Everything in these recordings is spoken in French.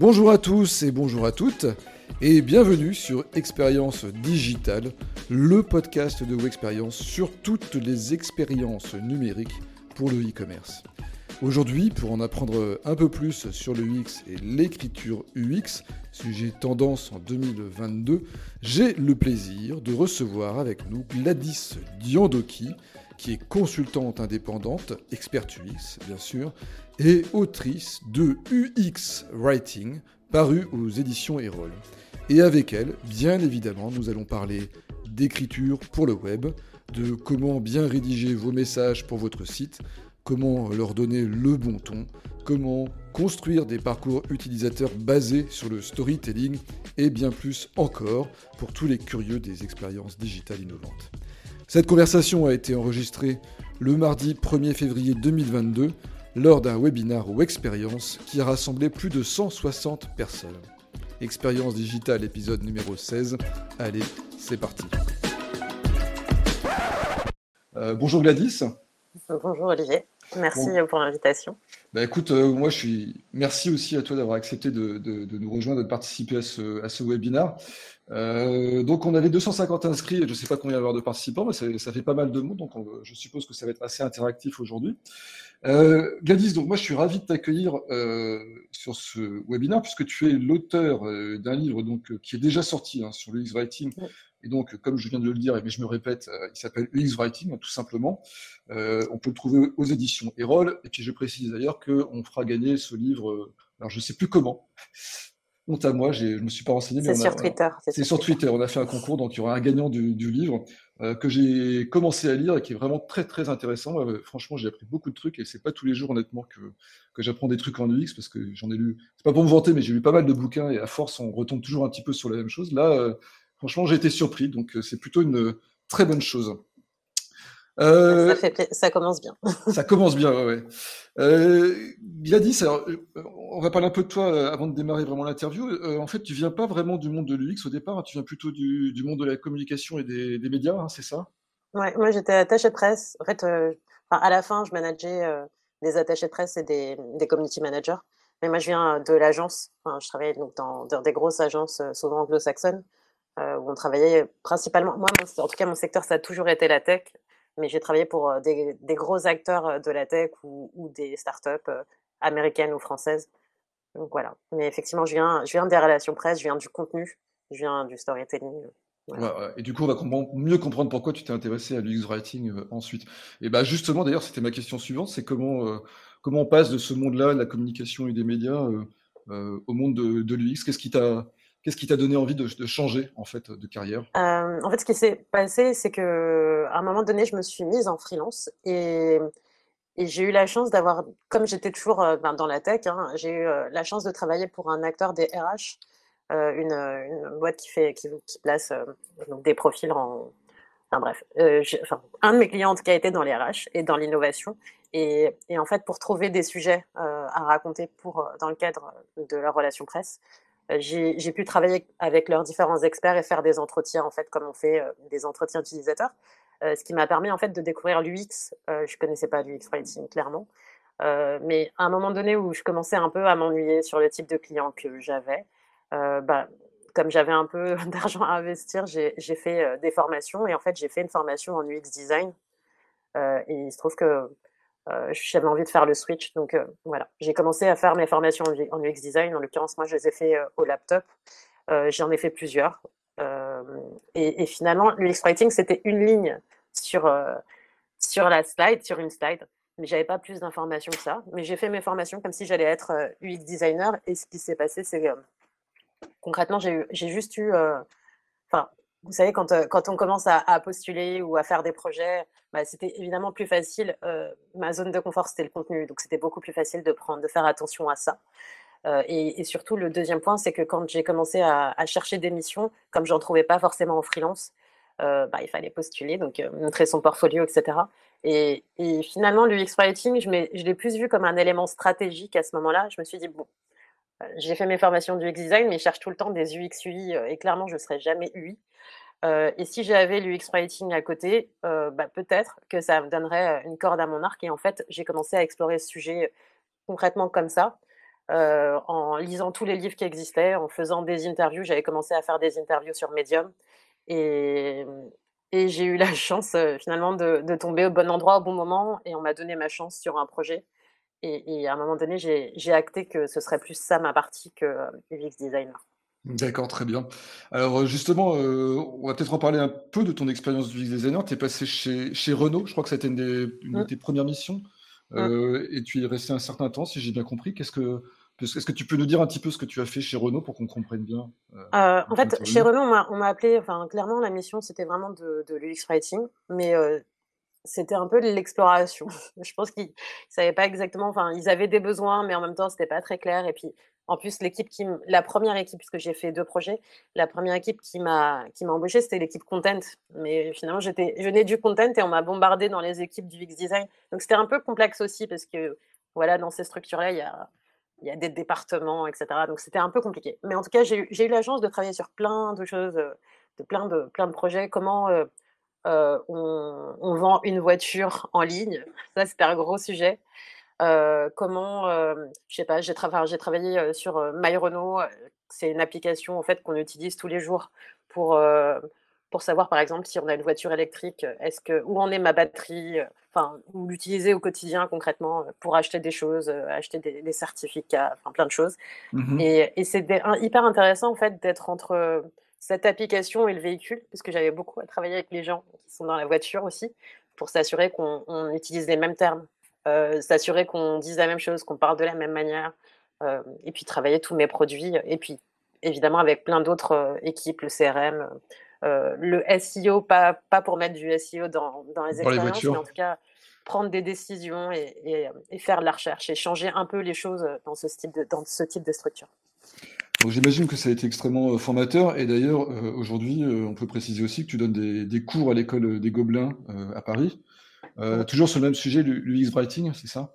Bonjour à tous et bonjour à toutes, et bienvenue sur Expérience Digitale, le podcast de Expérience sur toutes les expériences numériques pour le e-commerce. Aujourd'hui, pour en apprendre un peu plus sur le UX et l'écriture UX, sujet tendance en 2022, j'ai le plaisir de recevoir avec nous Gladys Diandoki, qui est consultante indépendante, experte UX bien sûr, et autrice de UX Writing, paru aux éditions Erol. Et avec elle, bien évidemment, nous allons parler d'écriture pour le web, de comment bien rédiger vos messages pour votre site, comment leur donner le bon ton, comment construire des parcours utilisateurs basés sur le storytelling et bien plus encore pour tous les curieux des expériences digitales innovantes. Cette conversation a été enregistrée le mardi 1er février 2022 lors d'un webinar ou expérience qui a rassemblé plus de 160 personnes. Expérience digitale épisode numéro 16. Allez, c'est parti. Euh, bonjour Gladys. Bonjour Olivier. Merci pour l'invitation. Bah écoute, euh, moi je suis. Merci aussi à toi d'avoir accepté de, nous rejoindre, de participer à ce, à ce webinar. Euh, donc on avait 250 inscrits, et je ne sais pas combien il va y avoir de participants, mais ça, fait pas mal de monde, donc je suppose que ça va être assez interactif aujourd'hui. Euh, Gladys, donc moi je suis ravi de t'accueillir euh, sur ce webinaire puisque tu es l'auteur euh, d'un livre donc qui est déjà sorti hein, sur l'UX Writing. Et donc, comme je viens de le dire, mais je me répète, il s'appelle UX Writing, tout simplement. on peut le trouver aux éditions Erol. Et puis, je précise d'ailleurs qu'on fera gagner ce livre, alors je ne sais plus comment, honte à moi, je ne me suis pas renseigné. C'est sur Twitter. C'est sur Twitter. On a fait un concours, donc il y aura un gagnant du, livre euh, que j'ai commencé à lire et qui est vraiment très très intéressant. Euh, franchement, j'ai appris beaucoup de trucs et c'est pas tous les jours honnêtement que, que j'apprends des trucs en UX parce que j'en ai lu. C'est pas pour me vanter, mais j'ai lu pas mal de bouquins et à force, on retombe toujours un petit peu sur la même chose. Là, euh, franchement, j'ai été surpris, donc c'est plutôt une très bonne chose. Euh, ça, commence bien. ça commence bien, ouais. Euh, Gladys, alors, euh, on va parler un peu de toi euh, avant de démarrer vraiment l'interview. en fait, tu viens pas vraiment du monde de l'UX au départ, hein. tu viens plutôt du, monde de la communication et des, médias, hein, c'est ça? Ouais, moi j'étais attachée de presse. En fait, à la fin, je manageais des attachés de presse et des, community managers. Mais moi, je viens de l'agence. je travaillais donc dans, des grosses agences, souvent anglo-saxonnes, où on travaillait principalement. Moi, en tout cas, mon secteur, ça a toujours été la tech mais j'ai travaillé pour euh, des, gros acteurs euh, de la tech ou, des startups euh, américaines ou françaises. Donc voilà. Mais effectivement, je viens, je viens des relations presse, je viens du contenu, je viens du storytelling. Et du coup, on va mieux comprendre pourquoi tu t'es intéressé à l'UX Writing ensuite. Et bah justement, d'ailleurs, c'était ma question suivante, c'est comment, comment on passe de ce monde-là, de la communication et des médias, au monde de, de l'UX? Qu'est-ce qui t'a Qu'est-ce qui t'a donné envie de, changer en fait de carrière? Euh, En fait, ce qui s'est passé, c'est que à un moment donné, je me suis mise en freelance et, j'ai eu la chance d'avoir, comme j'étais toujours euh, ben, dans la tech, hein, j'ai eu euh, la chance de travailler pour un acteur des RH, une, boîte qui place des profils en, Enfin bref, un de mes clients qui a été dans les RH et dans l'innovation. Et, en fait, pour trouver des sujets à raconter pour, dans le cadre de la relation presse, j'ai pu travailler avec leurs différents experts et faire des entretiens, en fait, comme on fait euh, des entretiens utilisateurs, euh, ce qui m'a permis, en fait, de découvrir l'UX. je connaissais pas l'UX Writing, clairement. mais à un moment donné où je commençais un peu à m'ennuyer sur le type de client que j'avais, bah, comme j'avais un peu d'argent à investir, j'ai fait des formations et en fait j'ai fait une formation en UX design. et il se trouve que euh, j'avais envie de faire le switch. Donc euh, voilà, j'ai commencé à faire mes formations en UX design. En l'occurrence, moi, je les ai fait euh, au laptop. J'en ai fait plusieurs. Et, finalement, l'UX writing, c'était une ligne sur, sur la slide, sur une slide. Mais j'avais pas plus d'informations que ça. Mais j'ai fait mes formations comme si j'allais être UX designer. Et ce qui s'est passé, c'est que concrètement, j'ai juste eu. Enfin, vous savez, quand, quand on commence à, postuler ou à faire des projets, bah, c'était évidemment plus facile. Ma zone de confort, c'était le contenu. Donc, c'était beaucoup plus facile de, prendre, de faire attention à ça. Et, surtout, le deuxième point, c'est que quand j'ai commencé à, chercher des missions, comme je n'en trouvais pas forcément en freelance, bah, il fallait postuler, donc montrer son portfolio, etc. Et, et finalement, l'UX Writing, je, je l'ai plus vu comme un élément stratégique à ce moment-là. Je me suis dit, bon, j'ai fait mes formations du UX design, mais je cherche tout le temps des UX UI et clairement, je ne serai jamais UI. Euh, et si j'avais l'UX writing à côté, euh, bah, peut-être que ça me donnerait une corde à mon arc. Et en fait, j'ai commencé à explorer ce sujet concrètement comme ça. en lisant tous les livres qui existaient, en faisant des interviews. J'avais commencé à faire des interviews sur Medium. Et, j'ai eu la chance finalement de, tomber au bon endroit au bon moment. Et on m'a donné ma chance sur un projet. Et, à un moment donné, j'ai acté que ce serait plus ça ma partie que UX designer. D'accord, très bien. Alors justement, on va peut-être en parler un peu de ton expérience UX designer. Tu es passé chez, chez Renault, je crois que c'était une, une, de mmh. tes premières missions. Mmh. et tu y es resté un certain temps, si j'ai bien compris. Qu'est-ce que est-ce que tu peux nous dire un petit peu ce que tu as fait chez Renault pour qu'on comprenne bien euh, En fait, chez Renault, on m'a appelé, enfin, clairement, la mission, c'était vraiment de, de l'UX Writing, mais euh, c'était un peu de l'exploration. Je pense qu'ils savaient pas exactement, enfin, ils avaient des besoins, mais en même temps, c'était pas très clair. Et puis, en plus, l'équipe qui, la première équipe, puisque j'ai fait deux projets, la première équipe qui m'a qui m'a embauché, c'était l'équipe content. Mais finalement, j'étais, je venais du content et on m'a bombardé dans les équipes du UX design. Donc c'était un peu complexe aussi parce que voilà, dans ces structures-là, il y a il y a des départements, etc. Donc c'était un peu compliqué. Mais en tout cas, j'ai eu la chance de travailler sur plein de choses, euh, de plein de, plein de projets. Comment euh, euh, on, vend une voiture en ligne, ça c'était un gros sujet. comment, je sais pas, j'ai travaillé sur My Renault, c'est une application en fait qu'on utilise tous les jours pour pour savoir par exemple si on a une voiture électrique, est-ce que où en est ma batterie, enfin ou l'utiliser au quotidien concrètement pour acheter des choses, acheter des, certificats, enfin plein de choses. Mmh et, et c'est hyper intéressant en fait d'être entre cette application et le véhicule, parce que j'avais beaucoup à travailler avec les gens qui sont dans la voiture aussi, pour s'assurer qu'on utilise les mêmes termes, s'assurer qu'on dise la même chose, qu'on parle de la même manière, et puis travailler tous mes produits, et puis évidemment avec plein d'autres équipes, le CRM, euh, le SEO, pas, pas pour mettre du SEO dans, dans les expériences, mais en tout cas prendre des décisions et, et, faire de la recherche et changer un peu les choses dans ce type de, dans ce type de structure. J'imagine que ça a été extrêmement euh, formateur. Et d'ailleurs euh, aujourd'hui on peut préciser aussi que tu donnes des, des cours à l'école des Gobelins à Paris, toujours sur le même sujet, l'UX Writing, c'est ça?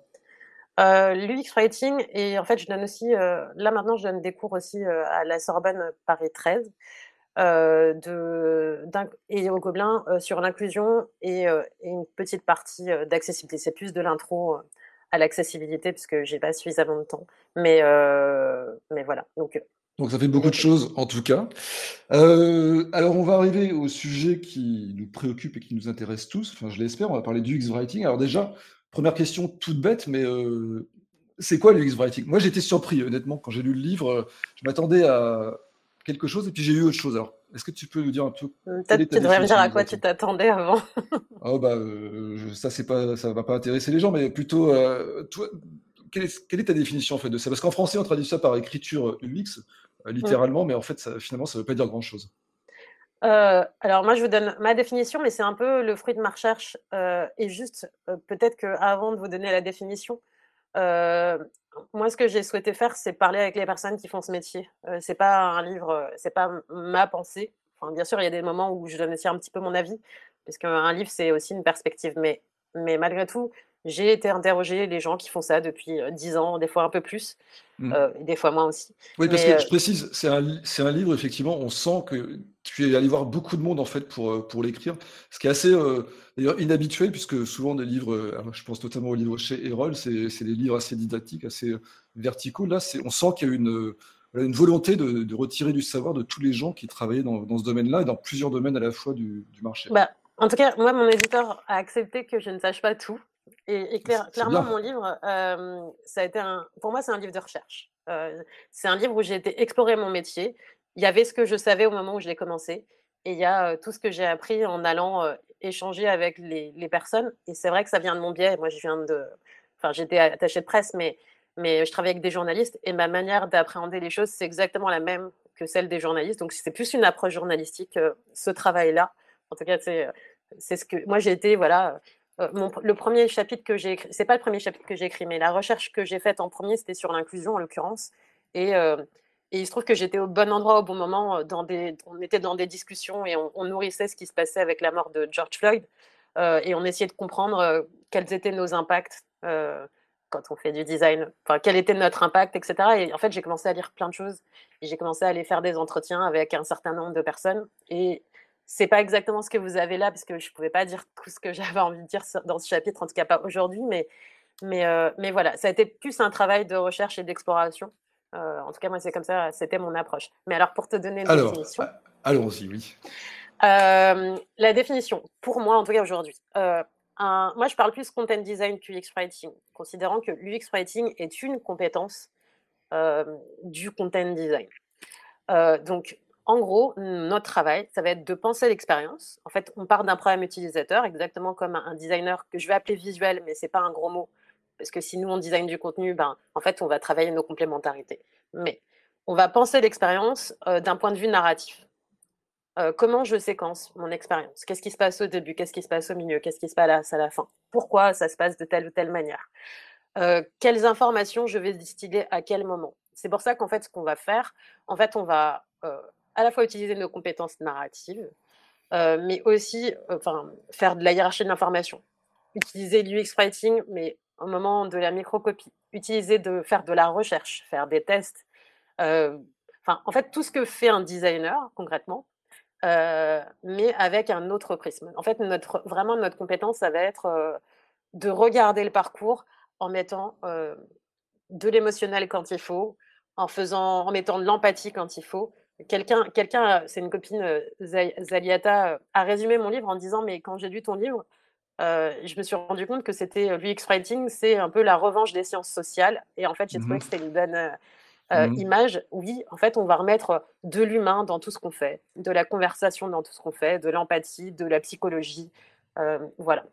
L'UX Writing et en fait je donne aussi, là maintenant je donne des cours aussi à la Sorbonne Paris 13 euh, de, et au Gobelin euh, sur l'inclusion et, euh, et, une petite partie d'accessibilité. C'est plus de l'intro à l'accessibilité puisque j'ai pas suffisamment de temps. Mais, mais voilà. Donc, donc ça fait beaucoup de choses en tout cas. alors on va arriver au sujet qui nous préoccupe et qui nous intéresse tous. Enfin je l'espère. On va parler du X-Writing. Alors déjà, première question toute bête, mais c'est quoi le X-Writing Moi j'étais surpris honnêtement quand j'ai lu le livre. Je m'attendais à quelque chose et puis j'ai eu autre chose. Alors, est-ce que tu peux nous dire un peu Peut-être tu devrais me dire à quoi tu t'attendais avant. oh bah, euh, ça c'est pas, ça va pas intéresser les gens, mais plutôt, euh, toi, quelle est, quelle est, ta définition en fait de ça? Parce qu'en français on traduit ça par écriture UX, euh, littéralement, mais en fait ça, finalement ça veut pas dire grand chose. alors moi je vous donne ma définition, mais c'est un peu le fruit de ma recherche. et juste, peut-être qu'avant de vous donner la définition, moi, ce que j'ai souhaité faire, c'est parler avec les personnes qui font ce métier. Euh, c'est pas un livre, euh, c'est pas ma pensée. Enfin, bien sûr, il y a des moments où je donne aussi un petit peu mon avis, parce qu'un livre, c'est aussi une perspective. Mais, mais malgré tout, j'ai été interroger les gens qui font ça depuis dix ans, des fois un peu plus, mmh. des fois moins aussi. Oui, parce que je précise, c'est un, un, livre, effectivement, on sent que tu es allé voir beaucoup de monde en fait pour, pour l'écrire, ce qui est assez d'ailleurs inhabituel, puisque souvent des livres, je pense notamment aux livres chez Erol, c'est des livres assez didactiques, assez verticaux. Là, on sent qu'il y a une, une volonté de, de, retirer du savoir de tous les gens qui travaillaient dans, dans ce domaine-là et dans plusieurs domaines à la fois du, du marché. Bah, en tout cas, moi, mon éditeur a accepté que je ne sache pas tout. Et, clairement, mon livre, ça a été un, pour moi, c'est un livre de recherche. c'est un livre où j'ai été explorer mon métier. Il y avait ce que je savais au moment où je l'ai commencé, et il y a tout ce que j'ai appris en allant échanger avec les, les personnes. Et c'est vrai que ça vient de mon biais. Moi, je viens de, enfin, j'étais attachée de presse, mais mais je travaille avec des journalistes et ma manière d'appréhender les choses, c'est exactement la même que celle des journalistes. Donc, c'est plus une approche journalistique, ce travail-là. En tout cas, c'est c'est ce que moi j'ai été voilà euh, le premier chapitre que j'ai écrit, c'est pas le premier chapitre que j'ai écrit, mais la recherche que j'ai faite en premier, c'était sur l'inclusion en l'occurrence. Et, euh, il se trouve que j'étais au bon endroit au bon moment. Euh, on était dans des discussions et on, nourrissait ce qui se passait avec la mort de George Floyd. et on essayait de comprendre quels étaient nos impacts quand on fait du design. Enfin, quel était notre impact, etc. Et en fait, j'ai commencé à lire plein de choses. J'ai commencé à aller faire des entretiens avec un certain nombre de personnes. Et c'est pas exactement ce que vous avez là, parce que je pouvais pas dire tout ce que j'avais envie de dire dans ce chapitre, en tout cas pas aujourd'hui, mais, Mais, mais voilà, ça a été plus un travail de recherche et d'exploration. en tout cas, moi, c'est comme ça, c'était mon approche. Mais alors, pour te donner une définition. Allons-y, oui. la définition, pour moi, en tout cas aujourd'hui, moi, je parle plus content design que UX writing, considérant que l'UX writing est une compétence du content design. donc, en gros, notre travail, ça va être de penser l'expérience. En fait, on part d'un problème utilisateur, exactement comme un designer que je vais appeler visuel, mais c'est pas un gros mot, parce que si nous on design du contenu, ben, en fait, on va travailler nos complémentarités. Mais on va penser l'expérience d'un point de vue narratif. comment je séquence mon expérience? Qu'est-ce qui se passe au début? Qu'est-ce qui se passe au milieu? Qu'est-ce qui se passe à la fin? Pourquoi ça se passe de telle ou telle manière? Quelles informations je vais distiller à quel moment? C'est pour ça qu'en fait, ce qu'on va faire, en fait, on va à la fois utiliser nos compétences narratives, euh, mais aussi enfin, faire de la hiérarchie de l'information. Utiliser l'UX writing, mais au moment de la microcopie. Utiliser de faire de la recherche, faire des tests. Euh, enfin, en fait, tout ce que fait un designer, concrètement, euh, mais avec un autre prisme. En fait, notre, vraiment, notre compétence, ça va être de regarder le parcours en mettant de l'émotionnel quand il faut, en, faisant, en mettant de l'empathie quand il faut, Quelqu'un, quelqu'un, c'est une copine, euh, Zaliata, euh, a résumé mon livre en disant Mais quand j'ai lu ton livre, euh, je me suis rendu compte que c'était l'UX Writing, c'est un peu la revanche des sciences sociales. Et en fait, j'ai trouvé mmh que c'était une bonne mmh image. Oui, en fait, on va remettre de l'humain dans tout ce qu'on fait, de la conversation dans tout ce qu'on fait, de l'empathie, de la psychologie. voilà.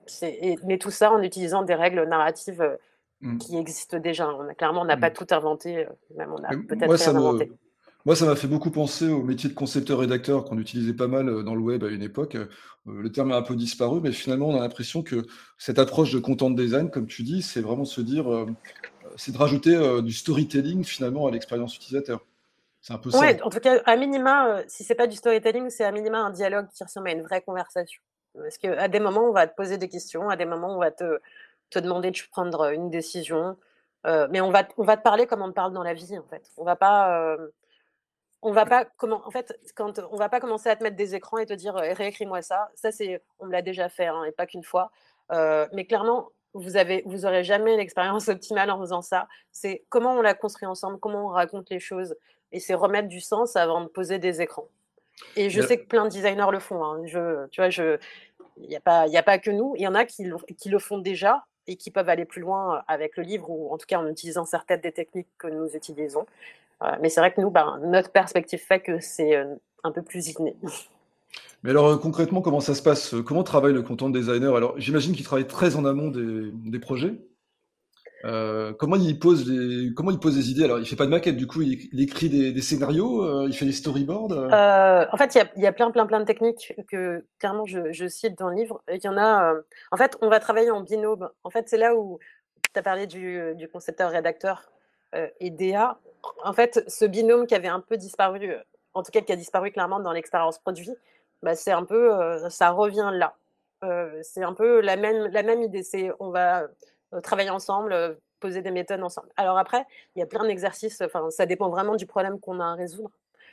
mais tout ça en utilisant des règles narratives mmh. qui existent déjà. On a, clairement, on n'a pas tout inventé, même on a peut-être réinventé. Moi, ça m'a fait beaucoup penser au métier de concepteur-rédacteur qu'on utilisait pas mal euh, dans le web à une époque. Euh, le terme a un peu disparu, mais finalement, on a l'impression que cette approche de content design, comme tu dis, c'est vraiment se dire, euh, c'est de rajouter du storytelling finalement à l'expérience utilisateur. C'est un peu ça. Ouais, en tout cas, à minima, si c'est pas du storytelling, c'est à minima un dialogue qui ressemble à une vraie conversation. Parce qu'à des moments, on va te poser des questions, à des moments, on va te, te demander de prendre une décision. mais on va, on va te parler comme on te parle dans la vie, en fait. On va pas on va pas comment en fait quand on va pas commencer à te mettre des écrans et te dire réécris-moi ça ça c'est on me l'a déjà fait hein, et pas qu'une fois. Mais clairement vous avez vous aurez jamais l'expérience optimale en faisant ça. C'est comment on l'a construit ensemble comment on raconte les choses et c'est remettre du sens avant de poser des écrans. Et je sais que plein de designers le font hein. je tu vois je il n'y a pas il a pas que nous. Il y en a qui, qui le font déjà et qui peuvent aller plus loin avec le livre ou en tout cas en utilisant certaines des techniques que nous utilisons mais c'est vrai que nous, ben, notre perspective fait que c'est euh, un peu plus inné. Mais alors euh, concrètement, comment ça se passe? Comment travaille le content designer? Alors j'imagine qu'il travaille très en amont des, projets. Euh, comment il pose les comment il pose des idées? Alors il fait pas de maquette, du coup il, écrit des, scénarios, il fait des storyboards. en fait, il y a, plein plein plein de techniques que clairement je, cite dans le livre. Il y en a. en fait, on va travailler en binôme. En fait, c'est là où tu as parlé du, du concepteur-rédacteur et DA en fait, ce binôme qui avait un peu disparu, euh, en tout cas qui a disparu clairement dans l'expérience produit, bah, c'est un peu, euh, ça revient là. Euh, c'est un peu la même, la même idée. C'est on va travailler ensemble, poser des méthodes ensemble. Alors après, il y a plein d'exercices. Enfin, ça dépend vraiment du problème qu'on a à résoudre.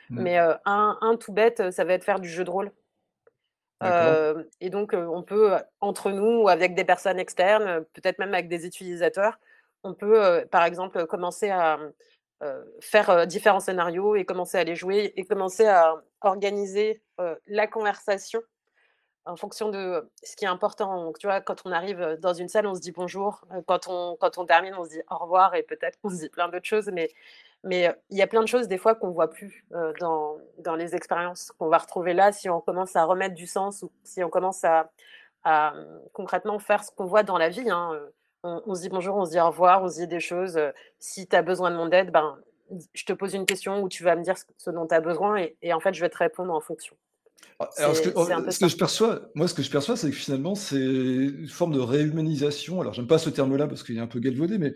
Mmh. Mais un, un, tout bête, ça va être faire du jeu de rôle. et donc, on peut, entre nous ou avec des personnes externes, peut-être même avec des utilisateurs, on peut, par exemple, commencer à, faire euh, différents scénarios et commencer à les jouer et commencer à organiser euh, la conversation en fonction de ce qui est important. Tu vois, quand on arrive dans une salle, on se dit bonjour. Quand on, quand on termine, on se dit au revoir et peut-être qu'on se dit plein d'autres choses. Mais mais il y a plein de choses des fois qu'on voit plus dans, dans les expériences qu'on va retrouver là si on commence à remettre du sens ou si on commence à, à concrètement faire ce qu'on voit dans la vie. Hein on, se dit bonjour, on se dit au revoir, on se dit des choses. Euh, si tu as besoin de mon aide, ben, je te pose une question où tu vas me dire ce, dont tu as besoin et, en fait, je vais te répondre en fonction. Ah, alors, ce que, je perçois, moi, ce que je perçois, c'est que finalement, c'est une forme de réhumanisation. Alors, j'aime pas ce terme-là parce qu'il est un peu galvaudé, mais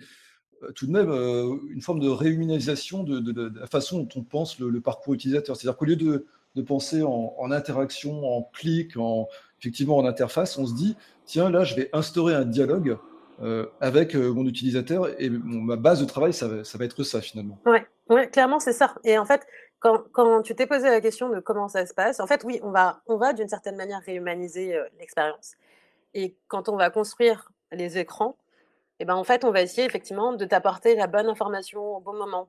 euh, tout de même, euh, une forme de réhumanisation de, la façon dont on pense le, parcours utilisateur. C'est-à-dire qu'au lieu de, penser en, en, interaction, en clic, en, effectivement en interface, on se dit, tiens, là, je vais instaurer un dialogue euh, avec euh, mon utilisateur et ma base de travail, ça va, être ça finalement. Ouais, ouais clairement, c'est ça. Et en fait, quand, tu t'es posé la question de comment ça se passe, en fait, oui, on va, on va d'une certaine manière réhumaniser euh, l'expérience. Et quand on va construire les écrans, et ben, en fait, on va essayer effectivement de t'apporter la bonne information au bon moment.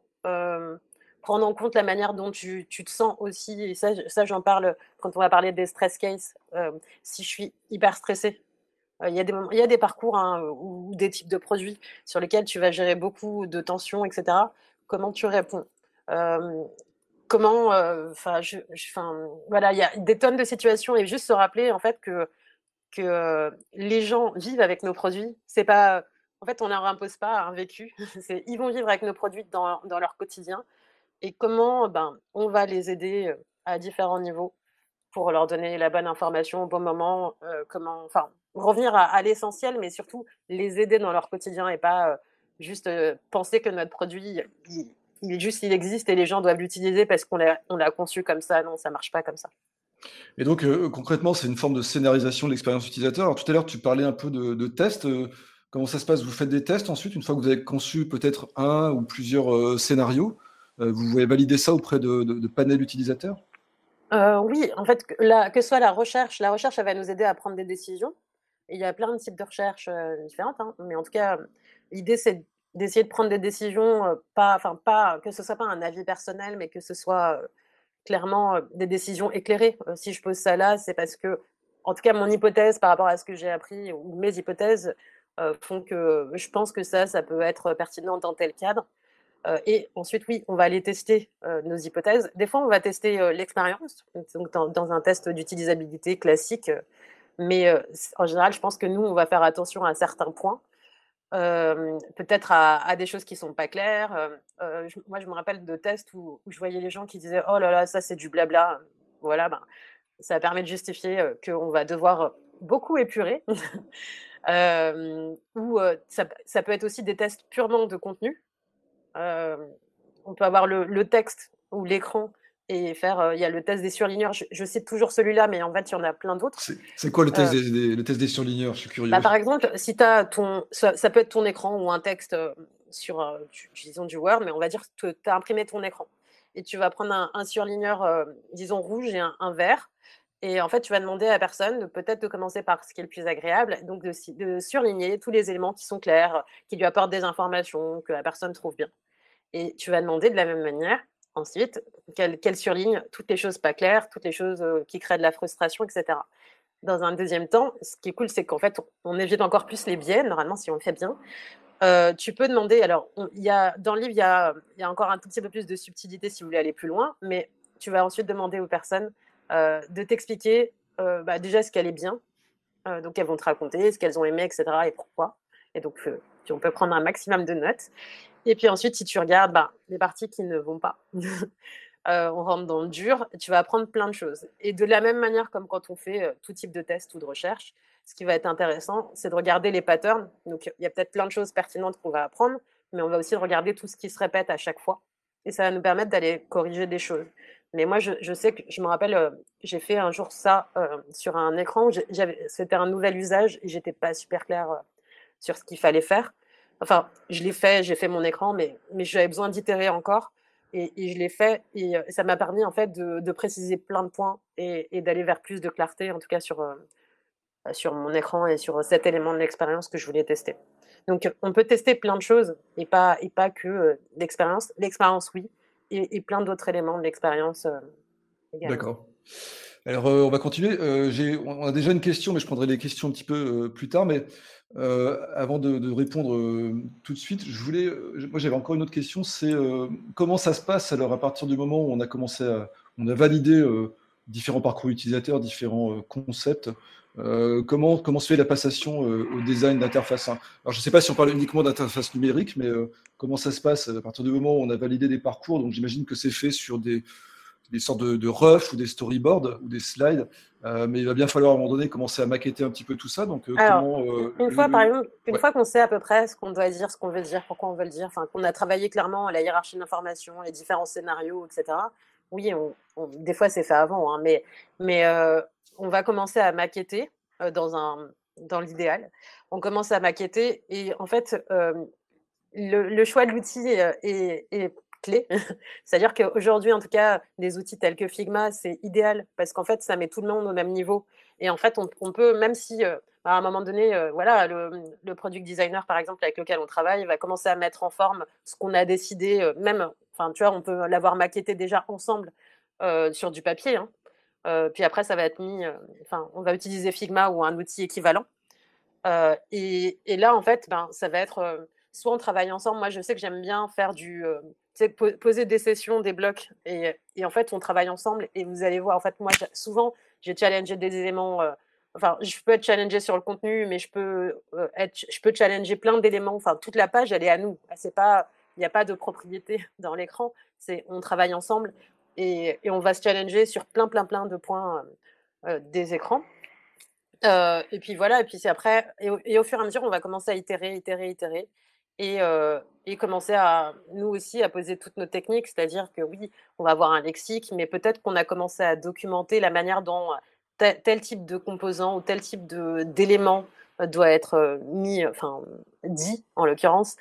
prendre en compte la manière dont tu, tu te sens aussi. Et ça, ça j'en parle quand on va parler des stress cases. si je suis hyper stressée, il y, a des il y a des parcours hein, ou des types de produits sur lesquels tu vas gérer beaucoup de tensions, etc. Comment tu réponds? Comment, enfin, voilà, il y a des tonnes de situations et juste se rappeler en fait que les gens vivent avec nos produits. C'est pas en fait, on leur impose pas un vécu. ils vont vivre avec nos produits dans, leur quotidien. Et comment ben, on va les aider euh, à différents niveaux pour leur donner la bonne information au bon moment, euh, comment, enfin, revenir à, l'essentiel, mais surtout les aider dans leur quotidien et pas euh, juste penser que notre produit, il, il, juste, il existe et les gens doivent l'utiliser parce qu'on l'a, on l'a conçu comme ça. Non, ça marche pas comme ça. Et donc, concrètement, c'est une forme de scénarisation de l'expérience utilisateur. Alors, tout à l'heure, tu parlais un peu de, de tests. Comment ça se passe? Vous faites des tests ensuite, une fois que vous avez conçu peut-être un ou plusieurs euh, scénarios, euh, vous pouvez valider ça auprès de, de, panels utilisateurs? Euh, Oui, en fait, la, que ce soit la recherche, la recherche, elle va nous aider à prendre des décisions. Il y a plein de types de recherches différentes, hein, mais en tout cas, l'idée, c'est d'essayer de prendre des décisions, pas, enfin, pas, que ce soit pas un avis personnel, mais que ce soit clairement des décisions éclairées. si je pose ça là, c'est parce que, en tout cas, mon hypothèse par rapport à ce que j'ai appris, ou mes hypothèses, euh, font que je pense que ça, ça peut être pertinent dans tel cadre. Euh, et ensuite, oui, on va aller tester euh, nos hypothèses. Des fois, on va tester l'expérience, donc dans, un test d'utilisabilité classique. Mais en général, je pense que nous, on va faire attention à certains points. peut-être à, des choses qui sont pas claires. moi, je me rappelle de tests où, je voyais les gens qui disaient Oh là là, ça c'est du blabla. Voilà, ben, ça permet de justifier qu'on va devoir beaucoup épurer. ou ça, peut être aussi des tests purement de contenu. on peut avoir le, texte ou l'écran et faire. Il y a le test des surligneurs. Je, cite toujours celui-là, mais en fait, il y en a plein d'autres. C'est quoi le test, des, le test des surligneurs? Je suis curieux. Bah, par exemple, si tu as ton. Ça, peut être ton écran ou un texte sur, disons, du Word, mais on va dire que tu as imprimé ton écran. Et tu vas prendre un, surligneur, disons, rouge et un vert. Et en fait, tu vas demander à la personne peut-être de commencer par ce qui est le plus agréable, donc de, surligner tous les éléments qui sont clairs, qui lui apportent des informations, que la personne trouve bien. Et tu vas demander de la même manière, ensuite, qu'elle surligne toutes les choses pas claires, toutes les choses euh, qui créent de la frustration, etc. Dans un deuxième temps, ce qui est cool, c'est qu'en fait, on évite encore plus les biais, normalement, si on le fait bien. Euh, tu peux demander, alors, il y a, dans le livre, il y a, encore un tout petit peu plus de subtilité si vous voulez aller plus loin, mais tu vas ensuite demander aux personnes euh, de t'expliquer bah, déjà ce qu'elle est bien. Donc, elles vont te raconter ce qu'elles ont aimé, etc. et pourquoi. Et donc, on peut prendre un maximum de notes. Et puis ensuite, si tu regardes bah, les parties qui ne vont pas, on rentre dans le dur, tu vas apprendre plein de choses. Et de la même manière, comme quand on fait tout type de test ou de recherche, ce qui va être intéressant, c'est de regarder les patterns. Donc, il y a peut-être plein de choses pertinentes qu'on va apprendre, mais on va aussi regarder tout ce qui se répète à chaque fois. Et ça va nous permettre d'aller corriger des choses. Mais moi, je, sais que je me rappelle, euh, j'ai fait un jour ça euh, sur un écran. C'était un nouvel usage et j'étais pas super claire euh, sur ce qu'il fallait faire. Enfin, je l'ai fait, j'ai fait mon écran, mais, mais j'avais besoin d'itérer encore. Et, je l'ai fait et ça m'a permis en fait de, préciser plein de points et, d'aller vers plus de clarté, en tout cas sur, sur mon écran et sur cet élément de l'expérience que je voulais tester. Donc, on peut tester plein de choses et pas, et pas que l'expérience. L'expérience, oui, et, plein d'autres éléments de l'expérience euh, D'accord. Alors, euh, on va continuer. Euh, on a déjà une question, mais je prendrai les questions un petit peu plus tard. Mais avant de, répondre tout de suite, je voulais, moi j'avais encore une autre question. C'est comment ça se passe alors à partir du moment où on a commencé à, on a validé différents parcours utilisateurs, différents concepts. Euh, comment, comment se fait la passation euh, au design d'interface Alors, je ne sais pas si on parle uniquement d'interface numérique, mais euh, comment ça se passe à partir du moment où on a validé des parcours? Donc, j'imagine que c'est fait sur des, des sortes de, de rough ou des storyboards ou des slides, mais il va bien falloir à un moment donné commencer à maqueter un petit peu tout ça. Donc, comment, une fois, par exemple, une fois qu'on sait à peu près ce qu'on doit dire, ce qu'on veut dire, pourquoi on veut le dire, enfin, qu'on a travaillé clairement la hiérarchie d'information, les différents scénarios, etc. Oui, des fois c'est fait avant, hein, mais, mais on va commencer à maqueter dans, un, dans l'idéal. On commence à maqueter et en fait, le, choix de l'outil est, clé. C'est-à-dire qu'aujourd'hui, en tout cas, des outils tels que Figma, c'est idéal parce qu'en fait, ça met tout le monde au même niveau. Et en fait, on, peut, même si euh, à un moment donné, euh, voilà, le, product designer, par exemple, avec lequel on travaille, va commencer à mettre en forme ce qu'on a décidé, euh, même, enfin, tu vois, on peut l'avoir maquetté déjà ensemble sur du papier. Hein. puis après, ça va être mis, enfin, on va utiliser Figma ou un outil équivalent. Et, et, là, en fait, ben, ça va être soit on travaille ensemble. Moi, je sais que j'aime bien faire du, poser des sessions, des blocs, et, en fait, on travaille ensemble. Et vous allez voir, en fait, moi, souvent, j'ai challengé des éléments. Euh, enfin, je peux être challengé sur le contenu, mais je peux euh, je peux challenger plein d'éléments. Enfin, toute la page, elle est à nous. C'est pas, il n'y a pas de propriété dans l'écran. C'est, on travaille ensemble et, on va se challenger sur plein, plein, plein de points des écrans. et puis voilà, et puis c'est après, et au, fur et à mesure, on va commencer à itérer, itérer, itérer et, et, commencer à, nous aussi, à poser toutes nos techniques. C'est-à-dire que oui, on va avoir un lexique, mais peut-être qu'on a commencé à documenter la manière dont tel, type de composant ou tel type d'élément doit être mis, enfin, dit en l'occurrence.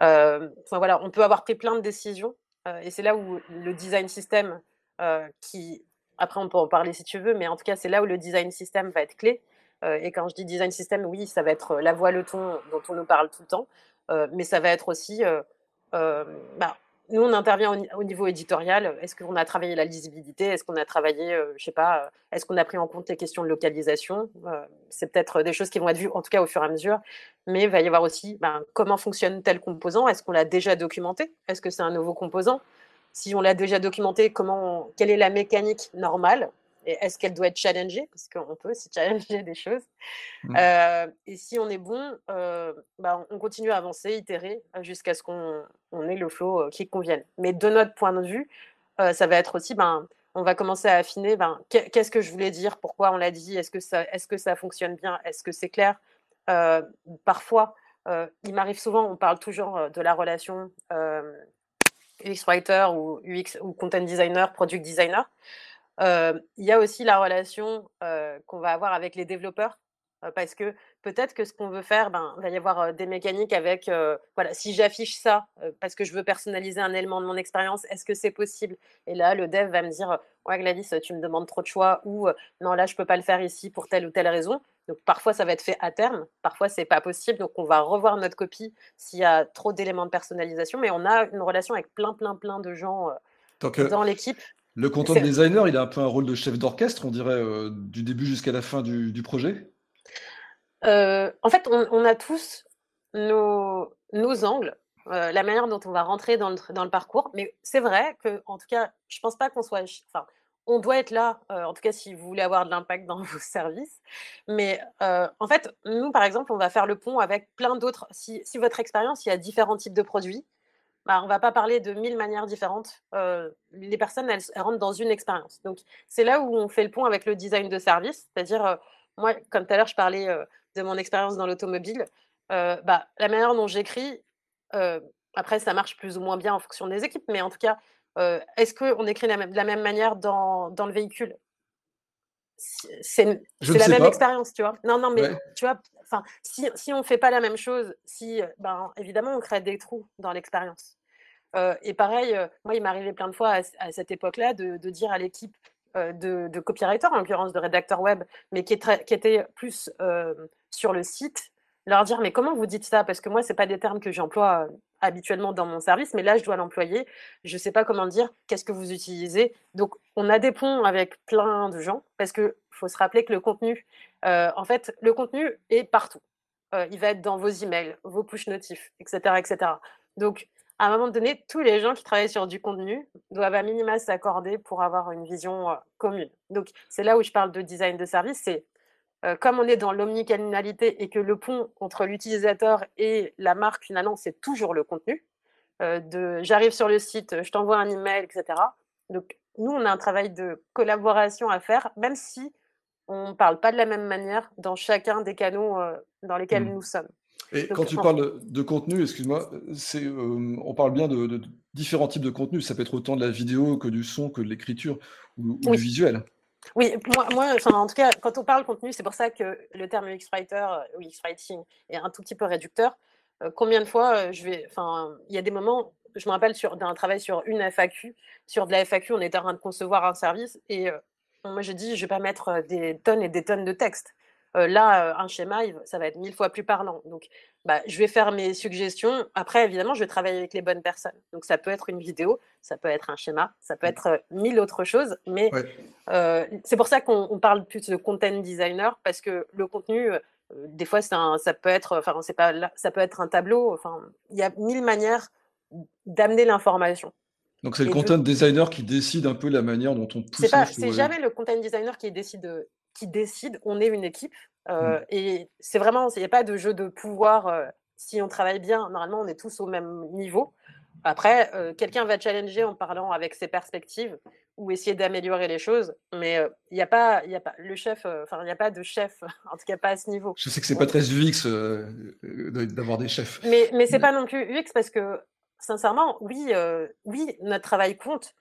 enfin voilà, on peut avoir pris plein de décisions. et c'est là où le design system, qui, après on peut en parler si tu veux, mais en tout cas, c'est là où le design system va être clé. et quand je dis design system, oui, ça va être la voix, le ton dont on nous parle tout le temps. Euh, mais ça va être aussi, euh, euh, bah, nous, on intervient au, niveau éditorial. Est-ce qu'on a travaillé la lisibilité? Est-ce qu'on a travaillé, je sais pas, est-ce qu'on a pris en compte les questions de localisation? C'est peut-être des choses qui vont être vues, en tout cas au fur et à mesure. Mais il va y avoir aussi ben, comment fonctionne tel composant? Est-ce qu'on l'a déjà documenté? Est-ce que c'est un nouveau composant? Si on l'a déjà documenté, comment, quelle est la mécanique normale? Et est-ce qu'elle doit être challengée? Parce qu'on peut aussi challenger des choses. Mmh. Euh, et si on est bon, euh, bah, on continue à avancer, itérer, euh, jusqu'à ce qu'on ait le flow qui convienne. Mais de notre point de vue, ça va être aussi, ben, on va commencer à affiner, ben, qu'est-ce que je voulais dire, pourquoi on l'a dit, est-ce que, ça, que fonctionne bien, est-ce que c'est clair? Parfois, il m'arrive souvent, on parle toujours de la relation UX writer ou, UX, ou content designer, product designer il y a aussi la relation qu'on va avoir avec les développeurs, parce que peut-être que ce qu'on veut faire, ben, il va y avoir des mécaniques avec, voilà, si j'affiche ça parce que je veux personnaliser un élément de mon expérience, est-ce que c'est possible? Et là, le dev va me dire, ouais Gladys, tu me demandes trop de choix, ou non, là, je peux pas le faire ici pour telle ou telle raison. Donc parfois, ça va être fait à terme, parfois, c'est pas possible. Donc on va revoir notre copie s'il y a trop d'éléments de personnalisation, mais on a une relation avec plein, plein, plein de gens dans l'équipe. Le content designer, il a un peu un rôle de chef d'orchestre, on dirait, euh, du début jusqu'à la fin du, projet? Euh, En fait, on, a tous nos, angles, euh, la manière dont on va rentrer dans le, parcours. Mais c'est vrai que, en tout cas, je ne pense pas qu'on soit. Enfin, on doit être là, en tout cas, si vous voulez avoir de l'impact dans vos services. Mais en fait, nous, par exemple, on va faire le pont avec plein d'autres. Si, si votre expérience, il y a différents types de produits, bah, on ne va pas parler de mille manières différentes. Euh, les personnes, elles, rentrent dans une expérience. Donc, c'est là où on fait le pont avec le design de service. C'est-à-dire, euh, moi, comme tout à l'heure, je parlais euh, de mon expérience dans l'automobile. bah, la manière dont j'écris, après, ça marche plus ou moins bien en fonction des équipes, mais en tout cas, est-ce qu'on écrit de la même manière dans, le véhicule? C'est la même expérience, tu vois. Non, non, mais tu vois, enfin, si, si on ne fait pas la même chose, si, ben, évidemment, on crée des trous dans l'expérience. Et pareil, moi, il m'arrivait plein de fois à, cette époque-là de, dire à l'équipe de, de copywriter, en l'occurrence de rédacteur web, mais qui, est était plus sur le site, leur dire mais comment vous dites ça? Parce que moi, c'est pas des termes que j'emploie habituellement dans mon service, mais là, je dois l'employer. Je ne sais pas comment dire. Qu'est-ce que vous utilisez? Donc, on a des ponts avec plein de gens parce que faut se rappeler que le contenu, en fait, le contenu est partout. il va être dans vos emails, vos push notifs, etc., etc. Donc, à un moment donné, tous les gens qui travaillent sur du contenu doivent à minima s'accorder pour avoir une vision commune. Donc, c'est là où je parle de design de service. C'est comme on est dans l'omnicanalité et que le pont entre l'utilisateur et la marque, finalement, c'est toujours le contenu. de j'arrive sur le site, je t'envoie un email, etc. Donc, nous, on a un travail de collaboration à faire, même si on ne parle pas de la même manière dans chacun des canaux dans lesquels mmh. nous sommes. Et quand tu parles de contenu, excuse-moi, c'est, euh, on parle bien de, différents types de contenu. Ça peut être autant de la vidéo que du son, que de l'écriture ou, du visuel. Oui, moi, moi en tout cas, quand on parle contenu, c'est pour ça que le terme UX writer ou UX writing est un tout petit peu réducteur. Euh, combien de fois euh, je vais, enfin, il y a des moments, je me rappelle d'un travail sur une FAQ. Sur de la FAQ, on était en train de concevoir un service et moi, je dis, je vais pas mettre des tonnes et des tonnes de texte. là, un schéma, ça va être mille fois plus parlant. Donc, bah, je vais faire mes suggestions. Après, évidemment, je vais travailler avec les bonnes personnes. Donc, ça peut être une vidéo, ça peut être un schéma, ça peut mmh. être mille autres choses. Mais c'est pour ça qu'on parle plus de content designer parce que le contenu, des fois, un, ça peut être, enfin, c'est pas, ça peut être un tableau. Enfin, il y a mille manières d'amener l'information. Donc c'est le content designer qui décide un peu la manière dont on pousse. C'est jamais le content designer qui décide, qui décide. On est une équipe euh, mmh. et c'est vraiment, il n'y a pas de jeu de pouvoir. Euh, si on travaille bien, normalement on est tous au même niveau. Après, euh, quelqu'un va challenger en parlant avec ses perspectives ou essayer d'améliorer les choses, mais il n'y a pas, il a pas le chef, enfin il n'y a pas de chef, en tout cas pas à ce niveau. Je sais que c'est pas très UX d'avoir des chefs. Mais mais c'est pas non plus UX parce que sincèrement, oui, oui, notre travail compte,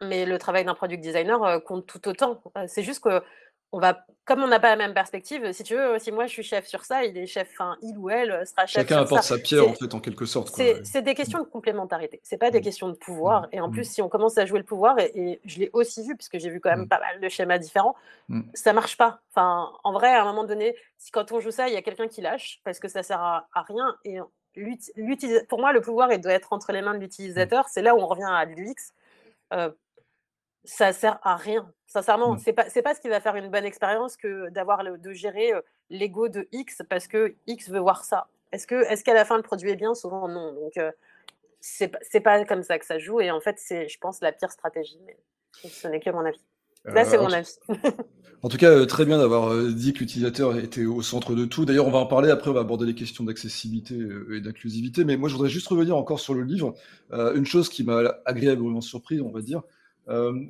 mais le travail d'un product designer compte tout autant. c'est juste que on va, comme on n'a pas la même perspective, si tu veux, si moi je suis chef sur ça, il est chef, enfin il ou elle sera chef. Chacun apporte sa pierre en fait, en quelque sorte. C'est des questions de complémentarité. C'est pas des mmh. questions de pouvoir. Mmh. Et en plus, mmh. si on commence à jouer le pouvoir, et, je l'ai aussi vu puisque j'ai vu quand même pas mal de schémas différents, ça marche pas. Enfin, en vrai, à un moment donné, si quand on joue ça, il y a quelqu'un qui lâche parce que ça sert à, à rien et pour moi, le pouvoir, il doit être entre les mains de l'utilisateur. C'est là où on revient à l'UX. Euh, ça sert à rien. Sincèrement, mmh. c'est pas c'est pas ce qui va faire une bonne expérience que d'avoir de gérer l'ego de X parce que X veut voir ça. Est-ce que est-ce qu'à la fin le produit est bien? Souvent non. Donc euh, c'est c'est pas comme ça que ça joue et en fait c'est je pense la pire stratégie. Mais ce n'est que mon avis. Là c'est euh, mon avis. En tout cas, très bien d'avoir dit que l'utilisateur était au centre de tout. D'ailleurs, on va en parler après, on va aborder les questions d'accessibilité et d'inclusivité. Mais moi, je voudrais juste revenir encore sur le livre. une chose qui m'a agréablement surpris, on va dire.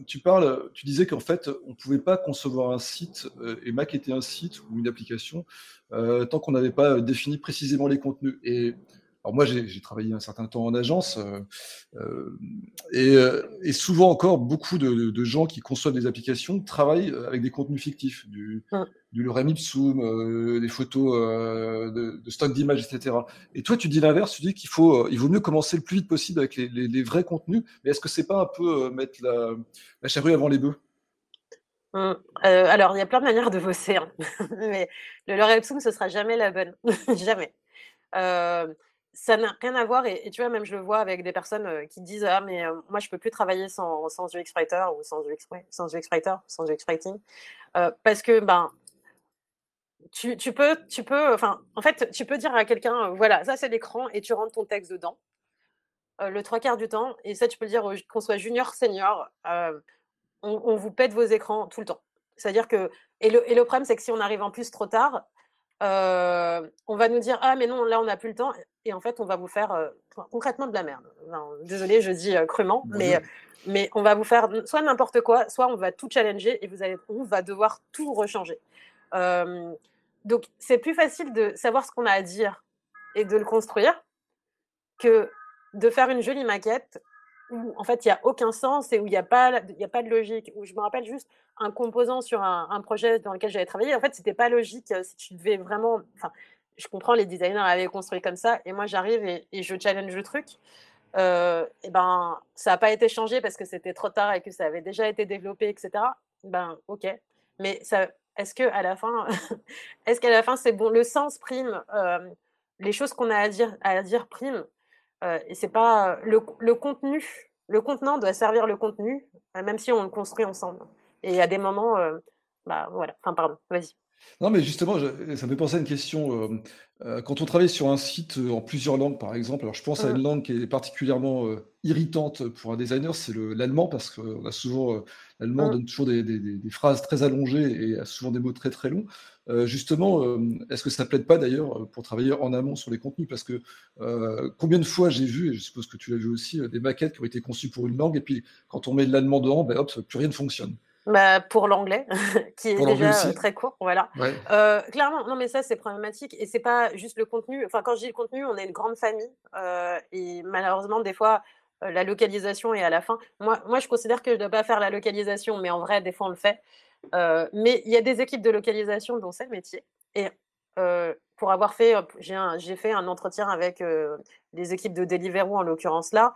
Tu parles, tu disais qu'en fait, on pouvait pas concevoir un site et maqueter un site ou une application tant qu'on n'avait pas défini précisément les contenus. Alors moi, j'ai travaillé un certain temps en agence euh, euh, euh, et, souvent encore, beaucoup de, gens qui conçoivent des applications travaillent avec des contenus fictifs, du, du lorem ipsum, des photos de, de, stock d'images, etc. Et toi, tu dis l'inverse, tu dis qu'il faut, il vaut mieux commencer le plus vite possible avec les, vrais contenus. Mais est-ce que c'est pas un peu mettre la, la charrue avant les bœufs? Mmh. alors, il y a plein de manières de bosser, hein. mais le lorem ipsum, ce sera jamais la bonne, jamais ça n'a rien à voir. Et, tu vois, même je le vois avec des personnes qui disent Ah, mais moi, je peux plus travailler sans, sans UX Writer ou sans UX, sans UX Writer, sans UX Writing. parce que, ben, tu, tu, peux, tu peux, enfin, en fait, tu peux dire à quelqu'un Voilà, ça, c'est l'écran et tu rentres ton texte dedans. le trois quarts du temps, et ça, tu peux le dire qu'on soit junior, senior, on, on, vous pète vos écrans tout le temps. C'est-à-dire que, et le, et le problème, c'est que si on arrive en plus trop tard, on va nous dire ah mais non là on n'a plus le temps et en fait on va vous faire concrètement de la merde. désolé je dis crûment mais mais on va vous faire soit n'importe quoi soit on va tout challenger et vous allez on va devoir tout rechanger. donc c'est plus facile de savoir ce qu'on a à dire et de le construire que de faire une jolie maquette où en fait il n'y a aucun sens et où il n'y a, pas, a pas de logique. Où je me rappelle juste un composant sur un, projet dans lequel j'avais travaillé. En fait, c'était pas logique euh, si tu devais vraiment. Enfin, je comprends, les designers avaient construit comme ça et moi j'arrive et, je challenge le truc. Euh, et ben, ça n'a pas été changé parce que c'était trop tard et que ça avait déjà été développé, etc. Ben, ok. Mais est-ce que à la fin, est-ce qu'à la fin c'est bon Le sens prime, euh, les choses qu'on a à dire, à dire prime. Euh, et c'est pas le, le, contenu, le contenant doit servir le contenu, même si on le construit ensemble. Et à des moments, euh, bah voilà. Enfin, pardon, vas-y. Non, mais justement, ça me fait penser à une question. quand on travaille sur un site en plusieurs langues, par exemple, alors je pense à une mmh. langue qui est particulièrement irritante pour un designer, c'est l'allemand, parce qu'on a souvent, l'allemand mmh. donne toujours des, des, phrases très allongées et a souvent des mots très très longs. Euh, justement, euh, est-ce que ça plaide pas d'ailleurs euh, pour travailler en amont sur les contenus? Parce que combien de fois j'ai vu, et je suppose que tu l'as vu aussi, des maquettes qui ont été conçues pour une langue, et puis quand on met de l'allemand dedans, ben hop, plus rien ne fonctionne. Bah, pour l'anglais, qui est déjà très court, voilà. clairement, non mais ça c'est problématique et c'est pas juste le contenu. Enfin, quand je dis le contenu, on est une grande famille et malheureusement des fois la localisation est à la fin. Moi, moi je considère que je ne dois pas faire la localisation, mais en vrai des fois on le fait. Euh, mais il y a des équipes de localisation dont c'est le métier. Et euh, pour avoir fait, j'ai fait un entretien avec les équipes de Deliveroo en l'occurrence là.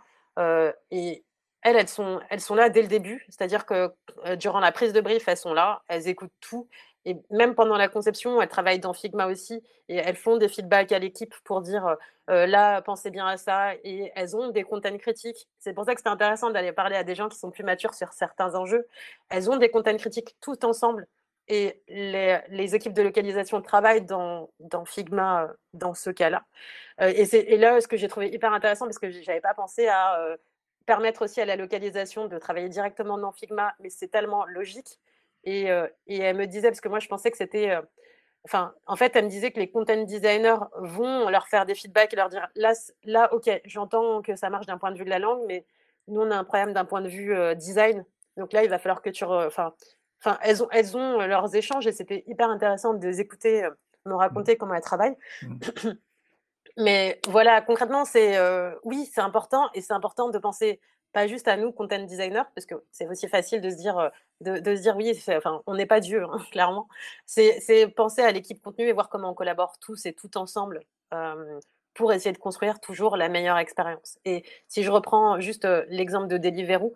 et elles, elles sont, elles sont là dès le début, c'est-à-dire que durant la prise de brief, elles sont là, elles écoutent tout. Et même pendant la conception, elles travaillent dans Figma aussi et elles font des feedbacks à l'équipe pour dire là, pensez bien à ça. Et elles ont des contenus critiques. C'est pour ça que c'était intéressant d'aller parler à des gens qui sont plus matures sur certains enjeux. Elles ont des contenus critiques tout ensemble et les, équipes de localisation travaillent dans, Figma euh, dans ce cas-là. Euh, et, et, là, ce que j'ai trouvé hyper intéressant, parce que je n'avais pas pensé à euh, permettre aussi à la localisation de travailler directement dans Figma, mais c'est tellement logique. Et, elle me disait, parce que moi je pensais que c'était... Enfin, en fait, elle me disait que les content designers vont leur faire des feedbacks et leur dire, là, là ok, j'entends que ça marche d'un point de vue de la langue, mais nous, on a un problème d'un point de vue design. Donc là, il va falloir que tu... Enfin, Enfin, elles ont, elles ont euh, leurs échanges et c'était hyper intéressant de les écouter euh, me raconter mmh. comment elles travaillent. Mmh. Mais voilà, concrètement, c'est euh, oui, c'est important et c'est important de penser pas juste à nous, content designers, parce que c'est aussi facile de se dire, de, de se dire oui, enfin, on n'est pas Dieu, hein, clairement. C'est penser à l'équipe contenu et voir comment on collabore tous et tout ensemble pour essayer de construire toujours la meilleure expérience. Et si je reprends juste l'exemple de Deliveroo,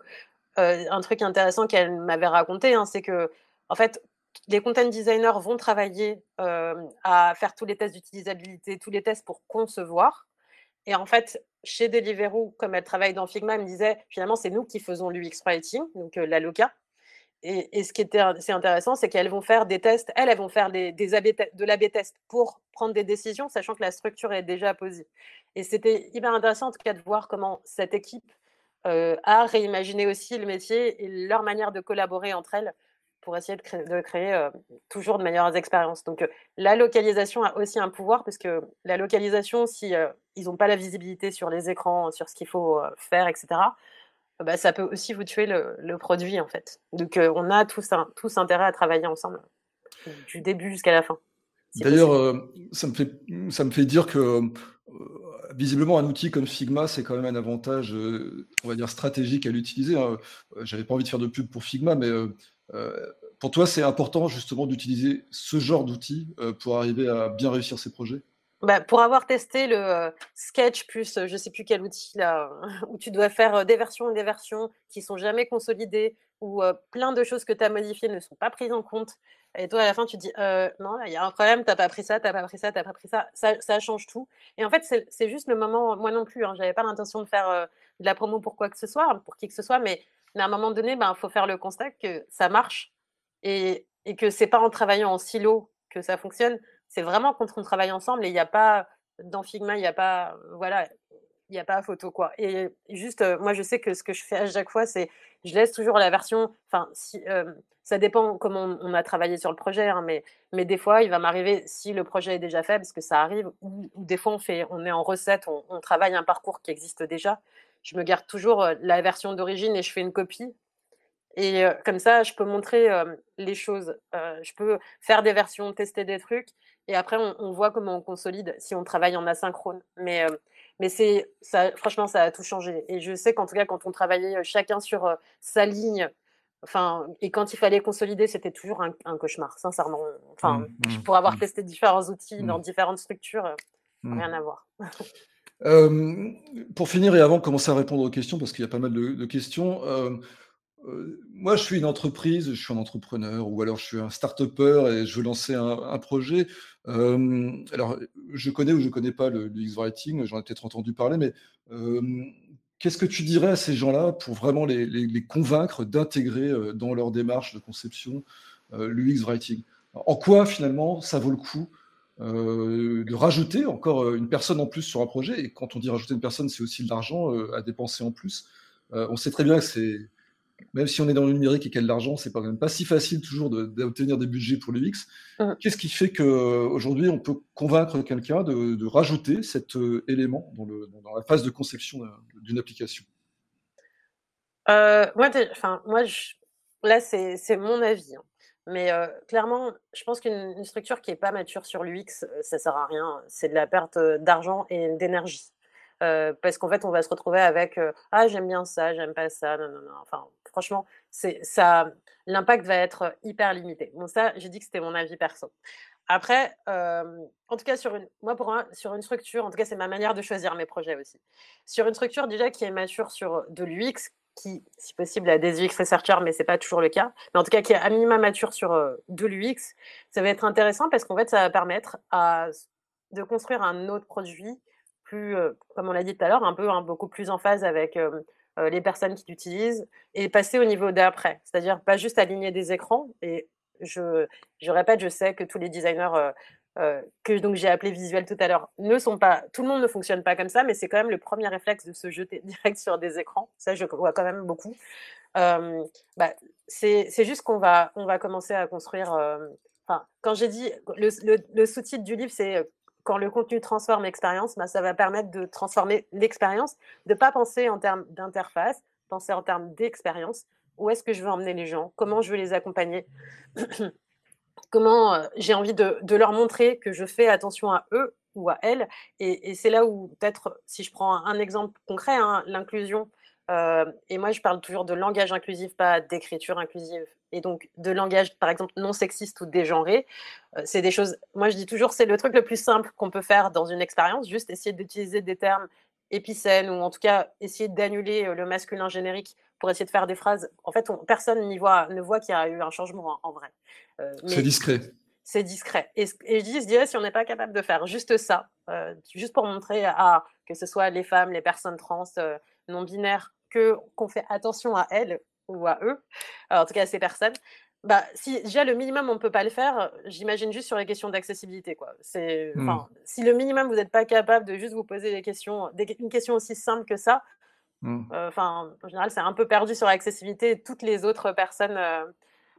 euh, un truc intéressant qu'elle m'avait raconté, hein, c'est que, en fait, les content designers vont travailler à faire tous les tests d'utilisabilité, tous les tests pour concevoir. Et en fait, chez Deliveroo, comme elle travaille dans Figma, elle me disait finalement, c'est nous qui faisons l'UX writing, donc euh, la LOCA. Et, ce qui était c'est intéressant, c'est qu'elles vont faire des tests, elles, elles vont faire des, de l'AB test pour prendre des décisions, sachant que la structure est déjà posée. Et c'était hyper intéressant en tout cas de voir comment cette équipe euh, à réimaginer aussi le métier et leur manière de collaborer entre elles pour essayer de créer, euh, toujours de meilleures expériences. Donc euh, la localisation a aussi un pouvoir parce que la localisation, si ils n'ont pas la visibilité sur les écrans, sur ce qu'il faut faire, etc., bah, ça peut aussi vous tuer le, produit en fait. Donc on a tous, un, tous intérêt à travailler ensemble du début jusqu'à la fin. D'ailleurs, ça, me fait, ça me fait dire que visiblement, un outil comme Figma, c'est quand même un avantage, euh, on va dire, stratégique à l'utiliser. Hein. Euh, j'avais pas envie de faire de pub pour Figma, mais euh, pour toi, c'est important justement d'utiliser ce genre d'outil pour arriver à bien réussir ces projets? Bah, pour avoir testé le Sketch plus je sais plus quel outil là, où tu dois faire des versions et des versions qui sont jamais consolidées, où plein de choses que tu as modifiées ne sont pas prises en compte. Et toi, à la fin, tu te dis non, il y a un problème, tu n'as pas pris ça, tu n'as pas pris ça, tu n'as pas pris ça. ça. change tout. Et en fait, c'est juste le moment, moi non plus, hein, je n'avais pas l'intention de faire de la promo pour quoi que ce soit, pour qui que ce soit, mais, à un moment donné, il ben, faut faire le constat que ça marche et, et que c'est pas en travaillant en silo que ça fonctionne c'est vraiment quand on travaille ensemble et il n'y a pas, dans Figma, il n'y a pas, voilà, il n'y a pas photo quoi. Et juste, moi je sais que ce que je fais à chaque fois, c'est je laisse toujours la version, enfin, si, ça dépend comment on, a travaillé sur le projet, hein, mais, mais des fois, il va m'arriver, si le projet est déjà fait, parce que ça arrive, ou, des fois on, fait, on est en recette, on, travaille un parcours qui existe déjà, je me garde toujours la version d'origine et je fais une copie et comme ça, je peux montrer les choses. je peux faire des versions, tester des trucs. Et après, on, voit comment on consolide si on travaille en asynchrone. Mais, mais c'est, ça, franchement, ça a tout changé. Et je sais qu'en tout cas, quand on travaillait chacun sur sa ligne, enfin, et quand il fallait consolider, c'était toujours un, cauchemar, sincèrement. Enfin, mmh, mmh, pour avoir mmh. testé différents outils dans différentes structures, rien à voir. pour finir et avant de commencer à répondre aux questions, parce qu'il y a pas mal de, questions, euh, moi, je suis une entreprise, je suis un entrepreneur, ou alors je suis un start-upper et je veux lancer un, projet. Euh, alors, je connais ou je ne connais pas le, X-Writing, j'en ai peut-être entendu parler, mais euh, qu'est-ce que tu dirais à ces gens-là pour vraiment les, convaincre d'intégrer dans leur démarche de conception l'UX Writing En quoi, finalement, ça vaut le coup? De rajouter encore une personne en plus sur un projet Et quand on dit rajouter une personne, c'est aussi de l'argent à dépenser en plus. on sait très bien que c'est même si on est dans le numérique et qu'il y a de l'argent, c'est quand même pas si facile toujours d'obtenir des budgets pour l'UX. Mmh. Qu'est-ce qui fait qu'aujourd'hui, on peut convaincre quelqu'un de, rajouter cet euh, élément dans, la phase de conception d'une application? Euh, Moi, moi là, c'est mon avis. Hein. Mais clairement, je pense qu'une structure qui n'est pas mature sur l'UX, ça sert à rien. C'est de la perte d'argent et d'énergie. parce qu'en fait, on va se retrouver avec ah j'aime bien ça, j'aime pas ça, non non non. Enfin, franchement, l'impact va être hyper limité. Bon, ça, j'ai dit que c'était mon avis perso. Après, en tout cas, sur une, moi, pour moi, sur une structure, en tout cas, c'est ma manière de choisir mes projets aussi. Sur une structure déjà qui est mature sur de l'UX, qui, si possible, a des UX researchers, mais c'est pas toujours le cas, mais en tout cas qui est à minima mature sur de l'UX, ça va être intéressant parce qu'en fait, ça va permettre à, de construire un autre produit plus, comme on l'a dit tout à l'heure, un peu hein, beaucoup plus en phase avec les personnes qui l'utilisent et passer au niveau d'après, c'est-à-dire pas juste aligner des écrans et je, je répète, je sais que tous les designers euh, euh, que donc j'ai appelé visuels tout à l'heure ne sont pas, tout le monde ne fonctionne pas comme ça, mais c'est quand même le premier réflexe de se jeter direct sur des écrans. Ça, je vois quand même beaucoup. Euh, bah, c'est juste qu'on va, on va commencer à construire. Enfin, quand j'ai dit le, le, sous-titre du livre, c'est quand le contenu transforme l'expérience, bah, ça va permettre de transformer l'expérience, de pas penser en termes d'interface, penser en termes d'expérience où est-ce que je veux emmener les gens, comment je veux les accompagner, comment euh, j'ai envie de, leur montrer que je fais attention à eux ou à elles. Et, c'est là où peut-être, si je prends un, exemple concret, hein, l'inclusion, euh, et moi je parle toujours de langage inclusif, pas d'écriture inclusive, et donc de langage par exemple non sexiste ou dégenré, euh, c'est des choses, moi je dis toujours, c'est le truc le plus simple qu'on peut faire dans une expérience, juste essayer d'utiliser des termes épicènes ou en tout cas essayer d'annuler le masculin générique pour essayer de faire des phrases. En fait, personne n'y voit, ne voit qu'il y a eu un changement hein, en, vrai. Euh, c'est discret. C'est discret. Et, je dis, je dirais, si on n'est pas capable de faire juste ça, euh, juste pour montrer à que ce soit les femmes, les personnes trans, euh, non binaires, que qu'on fait attention à elles ou à eux, en tout cas à ces personnes. Bah, si déjà le minimum on ne peut pas le faire, j'imagine juste sur les questions d'accessibilité quoi. C'est, mmh. si le minimum vous n'êtes pas capable de juste vous poser des questions, des, une question aussi simple que ça, enfin, en général, c'est un peu perdu sur l'accessibilité. Toutes les autres personnes, euh,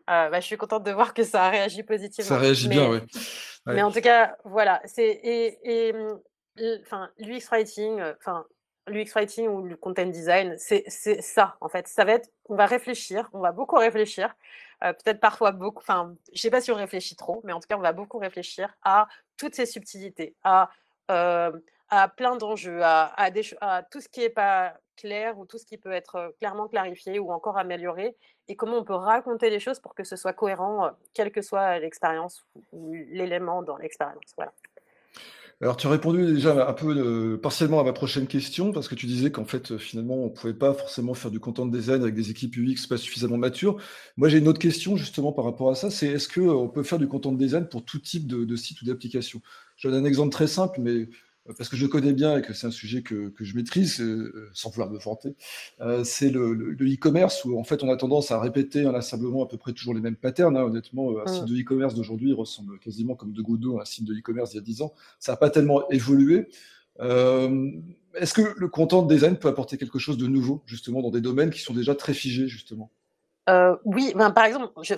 euh, bah, je suis contente de voir que ça a réagi positivement. Ça réagit bien, oui. Mais en tout cas, voilà. C'est et, mmh, enfin, l'UX writing, enfin, l'UX writing ou le content design, c'est ça en fait. Ça va être, on va réfléchir, on va beaucoup réfléchir. Peut-être parfois beaucoup. Enfin, je sais pas si on réfléchit trop, mais en tout cas, on va beaucoup réfléchir à toutes ces subtilités, à à plein d'enjeux, à, à, tout ce qui n'est pas clair ou tout ce qui peut être clairement clarifié ou encore amélioré, et comment on peut raconter les choses pour que ce soit cohérent, quelle que soit l'expérience ou l'élément dans l'expérience. Voilà. Alors, tu as répondu déjà un peu partiellement à ma prochaine question, parce que tu disais qu'en fait, finalement, on ne pouvait pas forcément faire du content design avec des équipes UX pas suffisamment matures. Moi, j'ai une autre question justement par rapport à ça, c'est est-ce qu'on peut faire du content design pour tout type de, de site ou d'application Je donne un exemple très simple, mais parce que je connais bien et que c'est un sujet que, que je maîtrise, euh, sans vouloir me vanter, euh, c'est le e-commerce où en fait on a tendance à répéter inlassablement à peu près toujours les mêmes patterns. Hein. Honnêtement, un site de e-commerce d'aujourd'hui ressemble quasiment comme de Godot à un site de e-commerce d'il y a 10 ans. Ça n'a pas tellement évolué. Euh, Est-ce que le content design peut apporter quelque chose de nouveau, justement, dans des domaines qui sont déjà très figés, justement? Euh, Oui, ben, par exemple, je,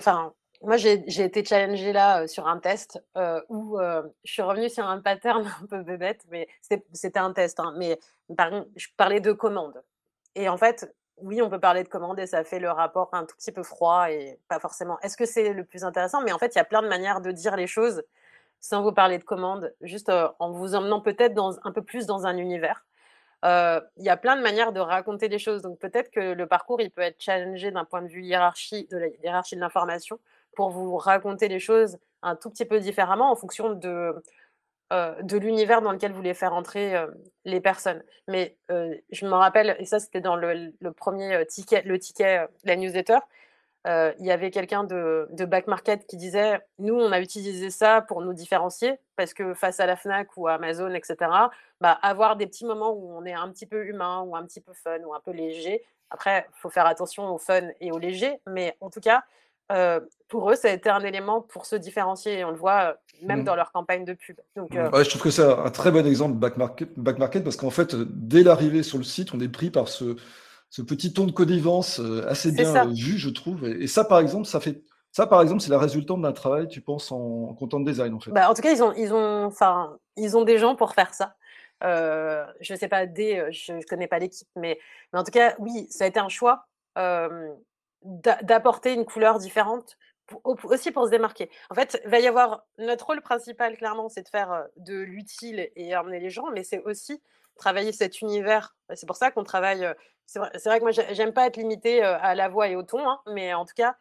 moi, j'ai été challengée là sur un test où je suis revenue sur un pattern un peu bébête, mais c'était un test. Hein, mais par, je parlais de commandes. Et en fait, oui, on peut parler de commandes et ça fait le rapport un tout petit peu froid et pas forcément. Est-ce que c'est le plus intéressant? Mais en fait, il y a plein de manières de dire les choses sans vous parler de commandes, juste en vous emmenant peut-être un peu plus dans un univers. Il y a plein de manières de raconter les choses. Donc peut-être que le parcours, il peut être challengé d'un point de vue hiérarchie, de la hiérarchie de l'information pour vous raconter les choses un tout petit peu différemment en fonction de, euh, de l'univers dans lequel vous voulez faire entrer euh, les personnes. Mais euh, je me rappelle, et ça c'était dans le, premier ticket, le ticket, la newsletter, il y avait quelqu'un de, de Back Market qui disait Nous, on a utilisé ça pour nous différencier, parce que face à la Fnac ou Amazon, etc., bah, avoir des petits moments où on est un petit peu humain ou un petit peu fun ou un peu léger. Après, il faut faire attention au fun et au léger, mais en tout cas, euh, pour eux, ça a été un élément pour se différencier. Et on le voit euh, même mmh. dans leur campagne de pub. Donc, euh je trouve que c'est un très bon exemple back market, back market parce qu'en fait, dès l'arrivée sur le site, on est pris par ce, ce petit ton de connivence assez bien vu, je trouve. Et, ça, par exemple, ça fait. Ça, par exemple, c'est la résultante d'un travail, tu penses, en content design, en fait. Bah, en tout cas, ils ont, ils ont, enfin, ils ont des gens pour faire ça. je ne sais pas, des, je ne connais pas l'équipe, mais, mais en tout cas, oui, ça a été un choix d'apporter une couleur différente aussi pour se démarquer. En fait, il va y avoir notre rôle principal, clairement, c'est de faire de l'utile et emmener les gens, mais c'est aussi travailler cet univers. C'est pour ça qu'on travaille. C'est vrai, vrai, que moi, j'aime pas être limité à la voix et au ton, hein, mais en tout cas,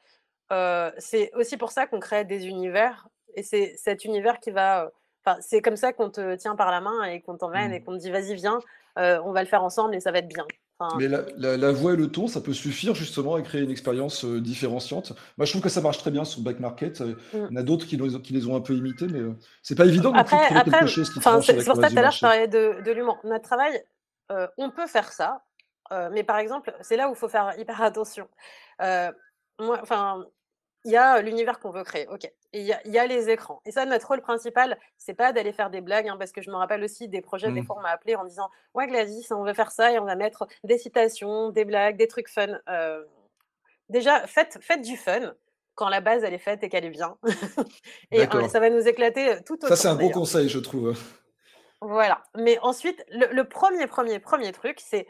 c'est aussi pour ça qu'on crée des univers. Et c'est cet univers qui va. Enfin, c'est comme ça qu'on te tient par la main et qu'on t'emmène et mmh. qu'on te dit vas-y, viens, on va le faire ensemble et ça va être bien. Mais la, voix et le ton, ça peut suffire justement à créer une expérience différenciante. Moi, je trouve que ça marche très bien sur Back Market. Mmh. Il y en a d'autres qui, qui, les ont un peu imités, mais c'est pas évident après, de trouver quelque chose qui C'est pour ça que tout à l'heure, je parlais de, de l'humour. Notre travail, on peut faire ça, mais par exemple, c'est là où il faut faire hyper attention. moi, enfin, il y a l'univers qu'on veut créer, ok. Et il y, a les écrans. Et ça, notre rôle principal, c'est pas d'aller faire des blagues, hein, parce que je me rappelle aussi des projets, des mmh. fois, on m'a appelé en disant Ouais, Gladys, on veut faire ça et on va mettre des citations, des blagues, des trucs fun. déjà, faites, faites du fun quand la base, elle est faite et qu'elle est bien. et ça va nous éclater tout Ça, c'est un bon conseil, je trouve. Voilà. Mais ensuite, le, premier, premier, premier truc, c'est.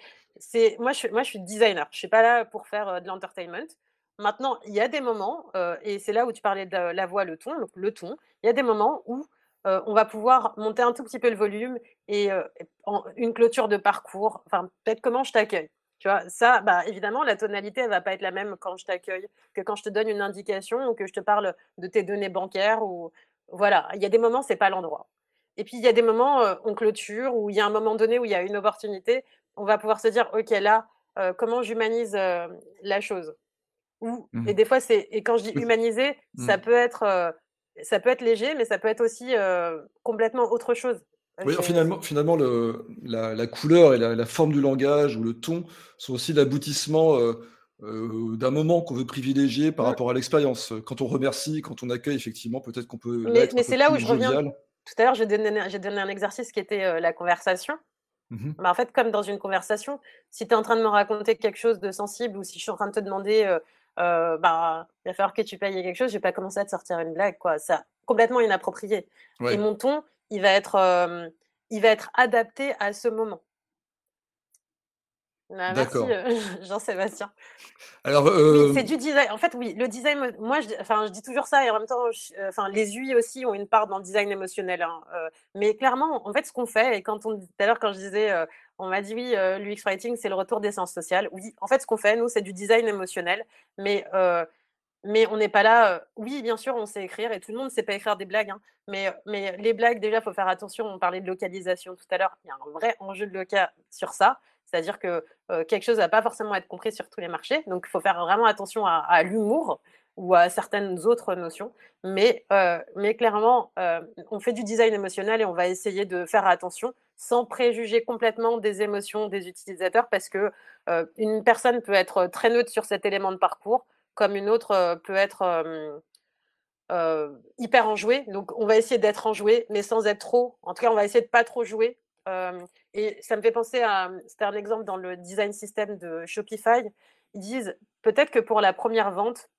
Moi je, moi, je suis designer. Je suis pas là pour faire de l'entertainment. Maintenant, il y a des moments, et c'est là où tu parlais de la voix, le ton, le ton, il y a des moments où on va pouvoir monter un tout petit peu le volume et une clôture de parcours, enfin peut-être comment je t'accueille. Tu vois, ça, bah, évidemment, la tonalité, elle va pas être la même quand je t'accueille que quand je te donne une indication ou que je te parle de tes données bancaires ou voilà. Il y a des moments, c'est pas l'endroit. Et puis il y a des moments, on clôture où il y a un moment donné où il y a une opportunité, on va pouvoir se dire, ok, là, comment j'humanise la chose? Mmh. Et des fois, c'est et quand je dis humaniser, ça mmh. peut être ça peut être léger, mais ça peut être aussi complètement autre chose. Oui, finalement, finalement le, la, couleur et la, forme du langage ou le ton sont aussi l'aboutissement d'un moment qu'on veut privilégier par mmh. rapport à l'expérience. Quand on remercie, quand on accueille, effectivement, peut-être qu'on peut. Mais, mais c'est là où je reviens. Tout à l'heure, j'ai donné, donné, un exercice qui était la conversation. Bah, en fait, comme dans une conversation, si tu es en train de me raconter quelque chose de sensible ou si je suis en train de te demander euh, bah, il va falloir que tu payes quelque chose, je vais pas commencer à te sortir une blague, quoi. C'est complètement inapproprié. Et mon ton, il va être, euh, il va être adapté à ce moment. Bah, merci euh, Jean-Sébastien. Alors, oui, c'est du design. En fait, oui, le design. Moi, je, enfin, je dis toujours ça et en même temps, enfin, les UI aussi ont une part dans le design émotionnel. Hein, mais clairement, en fait, ce qu'on fait et quand on tout à l'heure quand je disais on m'a dit oui, euh, l'UX Writing, c'est le retour des sciences sociales. Oui, en fait, ce qu'on fait, nous, c'est du design émotionnel, mais, euh, mais on n'est pas là. Euh, oui, bien sûr, on sait écrire et tout le monde ne sait pas écrire des blagues, hein, mais, mais les blagues, déjà, il faut faire attention. On parlait de localisation tout à l'heure. Il y a un vrai enjeu de local sur ça. C'est-à-dire que quelque chose ne va pas forcément être compris sur tous les marchés. Donc, il faut faire vraiment attention à, l'humour ou à certaines autres notions. Mais, mais clairement, on fait du design émotionnel et on va essayer de faire attention sans préjuger complètement des émotions des utilisateurs parce que une personne peut être très neutre sur cet élément de parcours comme une autre peut être hyper enjouée. Donc on va essayer d'être enjoué mais sans être trop. En tout cas, on va essayer de pas trop jouer. et ça me fait penser à, c'était un exemple dans le design system de Shopify. Ils disent peut-être que pour la première vente,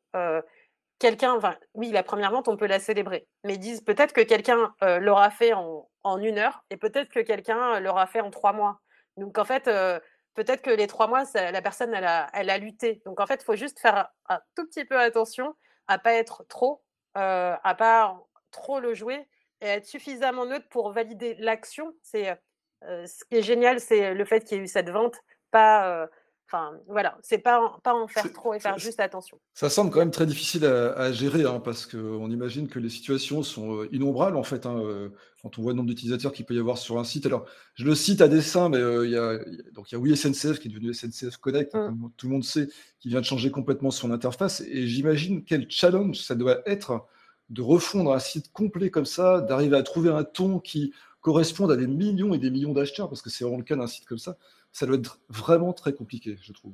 quelqu'un, oui, la première vente, on peut la célébrer. Mais ils disent peut-être que quelqu'un l'aura fait en, une heure et peut-être que quelqu'un l'aura fait en trois mois. Donc, en fait, peut-être que les trois mois, la personne, elle a, lutté. Donc, en fait, il faut juste faire un tout petit peu attention à pas être trop, à pas trop le jouer et être suffisamment neutre pour valider l'action. C'est ce qui est génial, c'est le fait qu'il y ait eu cette vente, pas Enfin, voilà, c'est pas, pas en faire trop et faire juste attention. Ça semble quand même très difficile à, gérer, hein, parce qu'on imagine que les situations sont euh, innombrables, en fait, hein, euh, quand on voit le nombre d'utilisateurs qu'il peut y avoir sur un site. Alors, je le cite à dessein, mais euh, il y a, donc il y a oui SNCF qui est devenu SNCF Connect, hein, mmh. tout le monde sait, qui vient de changer complètement son interface. Et j'imagine quel challenge ça doit être de refondre un site complet comme ça, d'arriver à trouver un ton qui corresponde à des millions et des millions d'acheteurs, parce que c'est vraiment le cas d'un site comme ça ça doit être vraiment très compliqué, je trouve.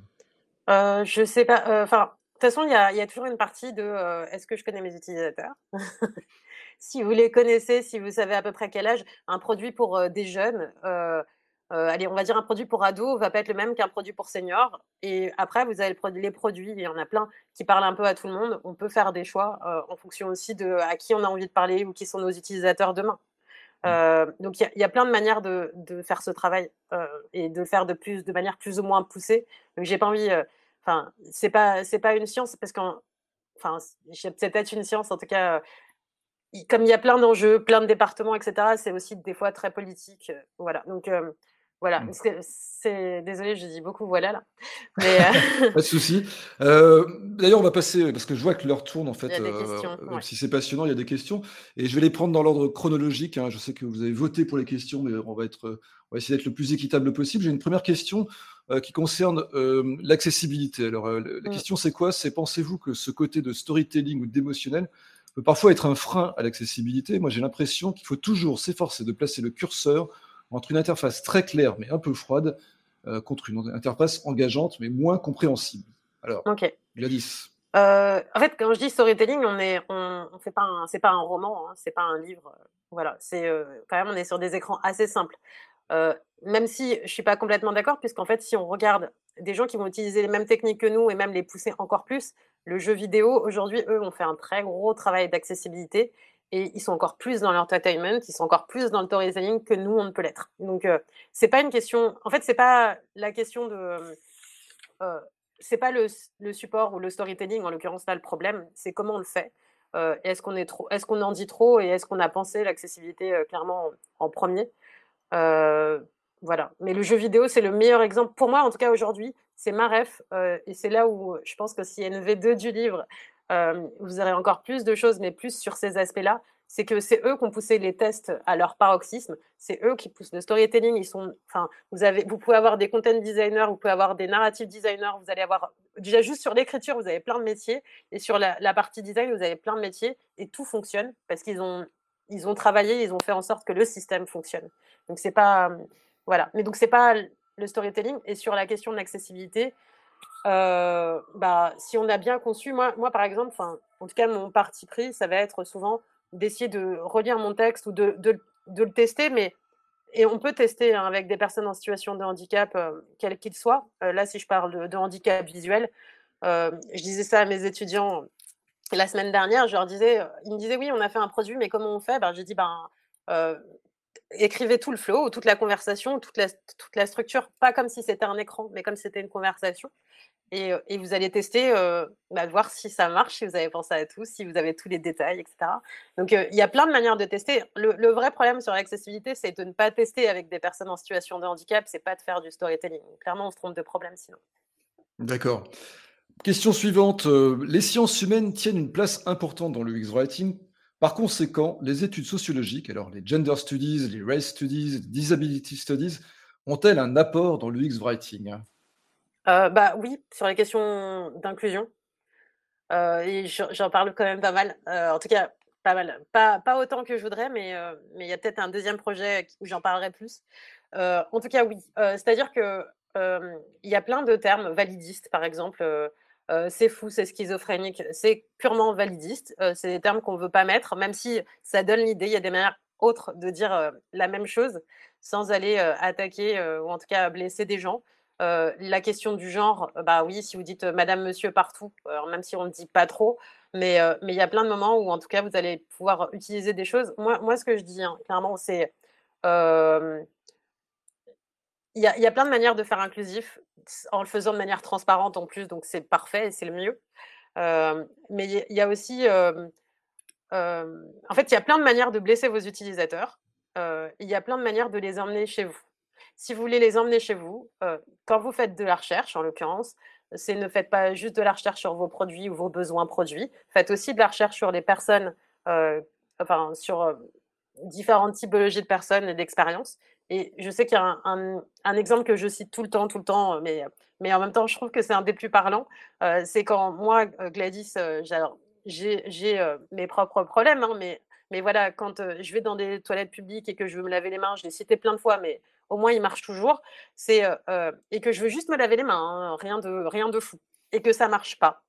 Euh, je sais pas. Euh, enfin, de toute façon, il y a, toujours une partie de euh, est-ce que je connais mes utilisateurs? Si vous les connaissez, si vous savez à peu près quel âge, un produit pour euh, des jeunes, allez, on va dire un produit pour ados va pas être le même qu'un produit pour seniors. Et après, vous avez les produits, il y en a plein qui parlent un peu à tout le monde. On peut faire des choix en fonction aussi de à qui on a envie de parler ou qui sont nos utilisateurs demain. Euh, donc il y, a plein de manières de, faire ce travail euh, et de le faire de plus, de manière plus ou moins poussée. Donc j'ai pas envie. Euh, enfin, c'est pas c'est pas une science parce qu'en enfin c'est peut-être une science en tout cas. comme il y a plein d'enjeux, plein de départements, etc. C'est aussi des fois très politique. voilà. Donc Voilà, mmh. c'est désolé, je dis beaucoup voilà là. Mais euh Pas de souci. Euh, d'ailleurs, on va passer parce que je vois que l'heure tourne en fait. Il y a des questions, Si c'est passionnant, il y a des questions et je vais les prendre dans l'ordre chronologique. Hein. Je sais que vous avez voté pour les questions, mais on va être, on va essayer d'être le plus équitable possible. J'ai une première question qui concerne l'accessibilité. Alors, la mmh. question c'est quoi? C'est pensez-vous que ce côté de storytelling ou d'émotionnel peut parfois être un frein à l'accessibilité? Moi, j'ai l'impression qu'il faut toujours s'efforcer de placer le curseur entre une interface très claire mais un peu froide euh, contre une interface engageante mais moins compréhensible. Alors, Gladys. Euh, en fait, quand je dis storytelling, on est, on, fait pas, c'est pas un roman, hein, c'est pas un livre. Euh, voilà, c'est quand même, on est sur des écrans assez simples. même si je suis pas complètement d'accord, puisqu'en fait, si on regarde des gens qui vont utiliser les mêmes techniques que nous et même les pousser encore plus, le jeu vidéo aujourd'hui, eux, ont fait un très gros travail d'accessibilité et ils sont encore plus dans l'entertainment, ils sont encore plus dans le storytelling que nous on ne peut l'être. Donc euh, c'est pas une question, en fait c'est pas la question de, euh, euh, c'est pas le, support ou le storytelling en l'occurrence là le problème, c'est comment on le fait. est-ce qu'on est trop, est-ce en dit trop et est-ce qu'on a pensé l'accessibilité clairement en, premier. voilà. Mais le jeu vidéo c'est le meilleur exemple pour moi en tout cas aujourd'hui. C'est ma ref et c'est là où je pense que s'il y a une V2 du livre vous aurez encore plus de choses, mais plus sur ces aspects-là. C'est que c'est eux qui ont poussé les tests à leur paroxysme. C'est eux qui poussent le storytelling. Ils sont, enfin, vous avez, vous pouvez avoir des content designers, vous pouvez avoir des narrative designers. Vous allez avoir déjà juste sur l'écriture, vous avez plein de métiers, et sur la, partie design, vous avez plein de métiers, et tout fonctionne parce qu'ils ont, ils ont travaillé, ils ont fait en sorte que le système fonctionne. Donc c'est pas, voilà. Mais donc c'est pas le storytelling. Et sur la question de l'accessibilité, euh, bah, si on a bien conçu, moi, moi par exemple, en tout cas, mon parti pris, ça va être souvent d'essayer de relire mon texte ou de, de, de, le tester, mais et on peut tester hein, avec des personnes en situation de handicap, euh, quel qu'il soit. Euh, là, si je parle de, handicap visuel, je disais ça à mes étudiants la semaine dernière, je leur disais, ils me disaient oui, on a fait un produit, mais comment on fait? Ben, J'ai dit, ben, écrivez tout le flow, toute la conversation, toute la, structure, pas comme si c'était un écran, mais comme si c'était une conversation. Et, vous allez tester, bah, voir si ça marche, si vous avez pensé à tout, si vous avez tous les détails, etc. Donc, il y a plein de manières de tester. Le, vrai problème sur l'accessibilité, c'est de ne pas tester avec des personnes en situation de handicap, c'est pas de faire du storytelling. Clairement, on se trompe de problème sinon. D'accord. Question suivante. Les sciences humaines tiennent une place importante dans le X-Writing. Par conséquent, les études sociologiques, alors les gender studies, les race studies, les disability studies, ont-elles un apport dans le X-Writing euh, bah oui, sur les questions d'inclusion. Euh, j'en parle quand même pas mal. Euh, en tout cas, pas mal. Pas, pas autant que je voudrais, mais mais il y a peut-être un deuxième projet où j'en parlerai plus. en tout cas, oui. C'est-à-dire que il y a plein de termes validistes, par exemple. C'est fou, c'est schizophrénique, c'est purement validiste. c'est des termes qu'on ne veut pas mettre, même si ça donne l'idée. Il y a des manières autres de dire la même chose sans aller attaquer ou en tout cas blesser des gens. Euh, la question du genre, euh, bah oui, si vous dites euh, madame, monsieur partout, même si on ne dit pas trop, mais il y a plein de moments où en tout cas vous allez pouvoir utiliser des choses. Moi, moi ce que je dis, hein, clairement, c'est. Il y, a, plein de manières de faire inclusif en le faisant de manière transparente en plus, donc c'est parfait et c'est le mieux. mais il y, a aussi. en fait, il y a plein de manières de blesser vos utilisateurs. Il y a plein de manières de les emmener chez vous. Si vous voulez les emmener chez vous, quand vous faites de la recherche, en l'occurrence, c'est ne faites pas juste de la recherche sur vos produits ou vos besoins produits, faites aussi de la recherche sur les personnes, enfin sur différentes typologies de personnes et d'expériences. Et je sais qu'il y a un, exemple que je cite tout le temps, tout le temps, mais, mais en même temps, je trouve que c'est un des plus parlants. c'est quand moi, Gladys, j'ai mes propres problèmes, hein, mais, mais voilà, quand je vais dans des toilettes publiques et que je veux me laver les mains, je l'ai cité plein de fois, mais au moins il marche toujours, et que je veux juste me laver les mains, hein, rien de rien de fou, et que ça marche pas.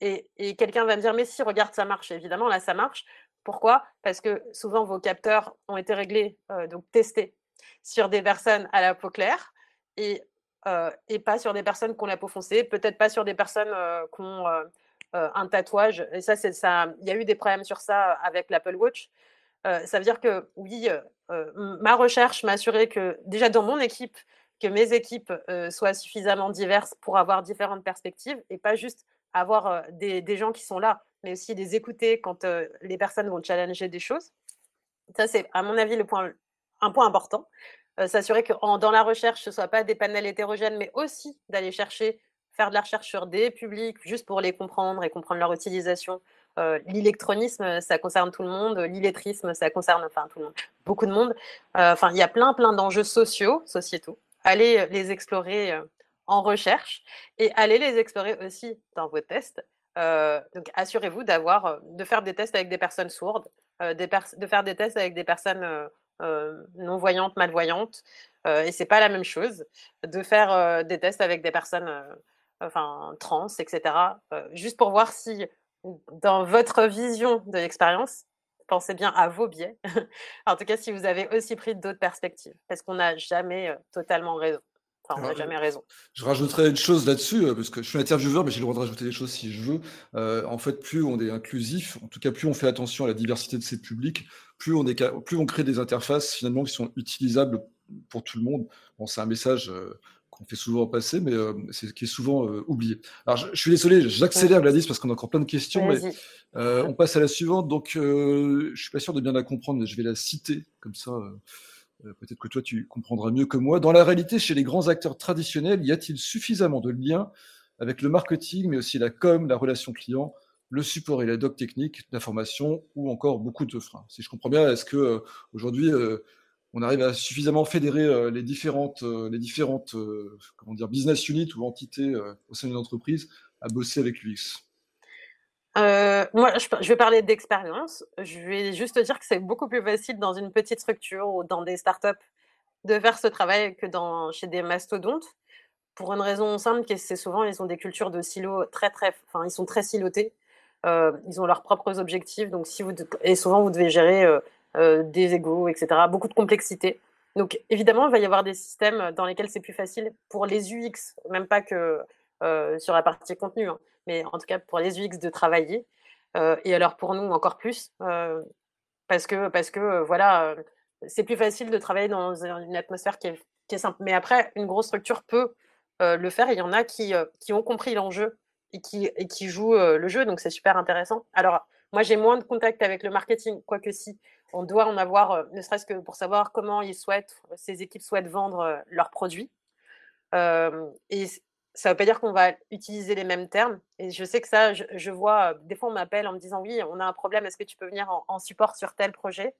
Et, quelqu'un va me dire mais si regarde ça marche, évidemment là ça marche. Pourquoi? Parce que souvent vos capteurs ont été réglés, donc testés sur des personnes à la peau claire et, et pas sur des personnes qui ont la peau foncée, peut-être pas sur des personnes qui ont un tatouage. Et ça, c'est ça. Il y a eu des problèmes sur ça avec l'Apple Watch. ça veut dire que oui, ma recherche m'a assuré que déjà dans mon équipe, que mes équipes soient suffisamment diverses pour avoir différentes perspectives et pas juste avoir euh, des, gens qui sont là, mais aussi les écouter quand les personnes vont challenger des choses. Ça, c'est à mon avis le point, un point important. s'assurer que dans la recherche, ce ne soit pas des panels hétérogènes, mais aussi d'aller chercher, faire de la recherche sur des publics, juste pour les comprendre et comprendre leur utilisation. L'électronisme, ça concerne tout le monde. L'illettrisme, ça concerne enfin tout le monde, beaucoup de monde. Enfin, il y a plein, plein d'enjeux sociaux, sociétaux. Allez les explorer en recherche et allez les explorer aussi dans vos tests. donc, assurez-vous d'avoir, de faire des tests avec des personnes sourdes, de faire des tests avec des personnes non voyantes, malvoyantes. et c'est pas la même chose de faire des tests avec des personnes, enfin trans, etc. juste pour voir si dans votre vision de l'expérience, pensez bien à vos biais. en tout cas, si vous avez aussi pris d'autres perspectives, parce qu'on n'a jamais totalement raison. Enfin, on n'a jamais raison. Je rajouterais une chose là-dessus, parce que je suis intervieweur, mais j'ai le droit de rajouter des choses si je veux. en fait, plus on est inclusif, en tout cas, plus on fait attention à la diversité de ces publics, plus on, est, plus on crée des interfaces finalement qui sont utilisables pour tout le monde. Bon, c'est un message qu'on fait souvent passer, mais c'est qui est souvent oublié. Alors, je, suis désolé, j'accélère Gladys parce qu'on a encore plein de questions, mais on passe à la suivante. Donc, je suis pas sûr de bien la comprendre, mais je vais la citer comme ça. Peut-être que toi, tu comprendras mieux que moi. Dans la réalité, chez les grands acteurs traditionnels, y a-t-il suffisamment de liens avec le marketing, mais aussi la com, la relation client, le support et la doc technique, d'information ou encore beaucoup de freins? Si je comprends bien, est-ce que aujourd'hui, on arrive à suffisamment fédérer euh, les différentes, euh, les différentes euh, comment business units ou entités au sein d'une entreprise à bosser avec l'UX moi, je, vais parler d'expérience. Je vais juste dire que c'est beaucoup plus facile dans une petite structure ou dans des startups de faire ce travail que dans, chez des mastodontes. Pour une raison simple, c'est souvent, ils ont des cultures de silos très, très, enfin, ils sont très silotés. ils ont leurs propres objectifs. Donc, si vous, et souvent, vous devez gérer euh, des égaux, etc. Beaucoup de complexité. Donc évidemment, il va y avoir des systèmes dans lesquels c'est plus facile pour les UX, même pas que euh, sur la partie contenu, hein, mais en tout cas pour les UX de travailler. Euh, et alors pour nous encore plus, parce que parce que voilà, c'est plus facile de travailler dans une atmosphère qui est, simple. Mais après, une grosse structure peut le faire. il y en a qui, qui ont compris l'enjeu et qui, et qui jouent le jeu, donc c'est super intéressant. Alors moi, j'ai moins de contact avec le marketing, quoique si on doit en avoir, euh, ne serait-ce que pour savoir comment ils souhaitent, ces équipes souhaitent vendre euh, leurs produits. Euh, et ça ne veut pas dire qu'on va utiliser les mêmes termes. Et je sais que ça, je, vois, des fois on m'appelle en me disant oui, on a un problème, est-ce que tu peux venir en, support sur tel projet?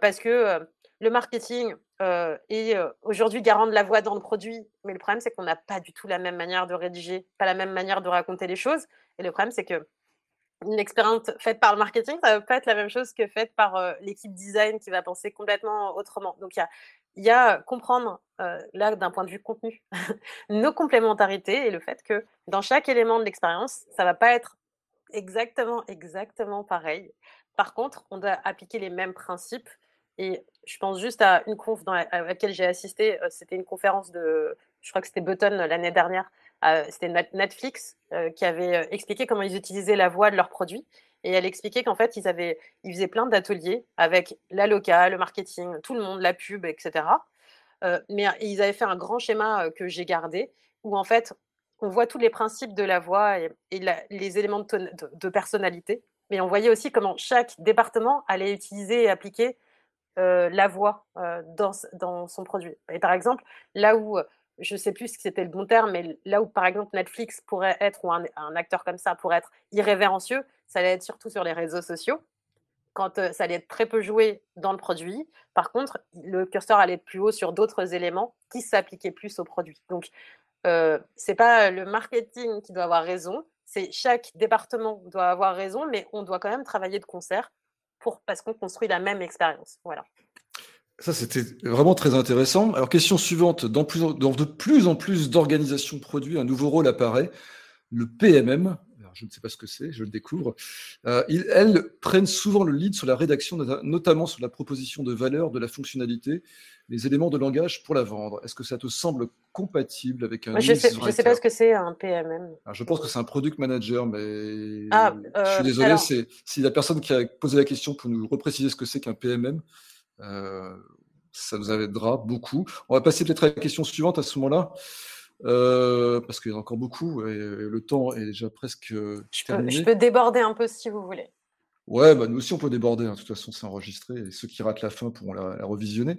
Parce que le marketing est aujourd'hui garant de la voix dans le produit, mais le problème c'est qu'on n'a pas du tout la même manière de rédiger, pas la même manière de raconter les choses. Et le problème c'est que une expérience faite par le marketing, ça va pas être la même chose que faite par l'équipe design qui va penser complètement autrement. Donc il y a, y a comprendre là d'un point de vue contenu nos complémentarités et le fait que dans chaque élément de l'expérience, ça va pas être exactement exactement pareil. Par contre, on doit appliquer les mêmes principes et je pense juste à une conf à laquelle j'ai assisté, c'était une conférence de je crois que c'était Button l'année dernière c'était Netflix euh, qui avait euh, expliqué comment ils utilisaient la voix de leurs produits. Et elle expliquait qu'en fait, ils, avaient, ils faisaient plein d'ateliers avec la loca, le marketing, tout le monde, la pub, etc. Euh, mais ils avaient fait un grand schéma que j'ai gardé où en fait, on voit tous les principes de la voix et, les éléments de, personnalité. Mais on voyait aussi comment chaque département allait utiliser et appliquer la voix dans, dans, son produit. Et par exemple, là où je ne sais plus si c'était le bon terme, mais là où par exemple Netflix pourrait être, ou un, acteur comme ça pourrait être irrévérencieux, ça allait être surtout sur les réseaux sociaux, quand euh, ça allait être très peu joué dans le produit. Par contre, le curseur allait être plus haut sur d'autres éléments qui s'appliquaient plus au produit. Donc, euh, ce n'est pas le marketing qui doit avoir raison, c'est chaque département doit avoir raison, mais on doit quand même travailler de concert pour, parce qu'on construit la même expérience. Voilà. Ça, c'était vraiment très intéressant. Alors, question suivante. Dans de plus en plus d'organisations produits, un nouveau rôle apparaît, le PMM. Je ne sais pas ce que c'est, je le découvre. Euh, elles prennent souvent le lead sur la rédaction, notamment sur la proposition de valeur, de la fonctionnalité, les éléments de langage pour la vendre. Est-ce que ça te semble compatible avec un Je ne sais, sais, pas ce que c'est un PMM. Alors, je pense que c'est un product manager, mais ah, je suis euh, désolé. Si la personne qui a posé la question pour nous repréciser ce que c'est qu'un PMM, euh, ça nous aidera beaucoup. On va passer peut-être à la question suivante à ce moment-là. Euh, parce qu'il y en a encore beaucoup et le temps est déjà presque je terminé. Peux, je peux déborder un peu si vous voulez. Ouais, bah, nous aussi on peut déborder, hein. De toute façon, c'est enregistré et ceux qui ratent la fin pourront la revisionner.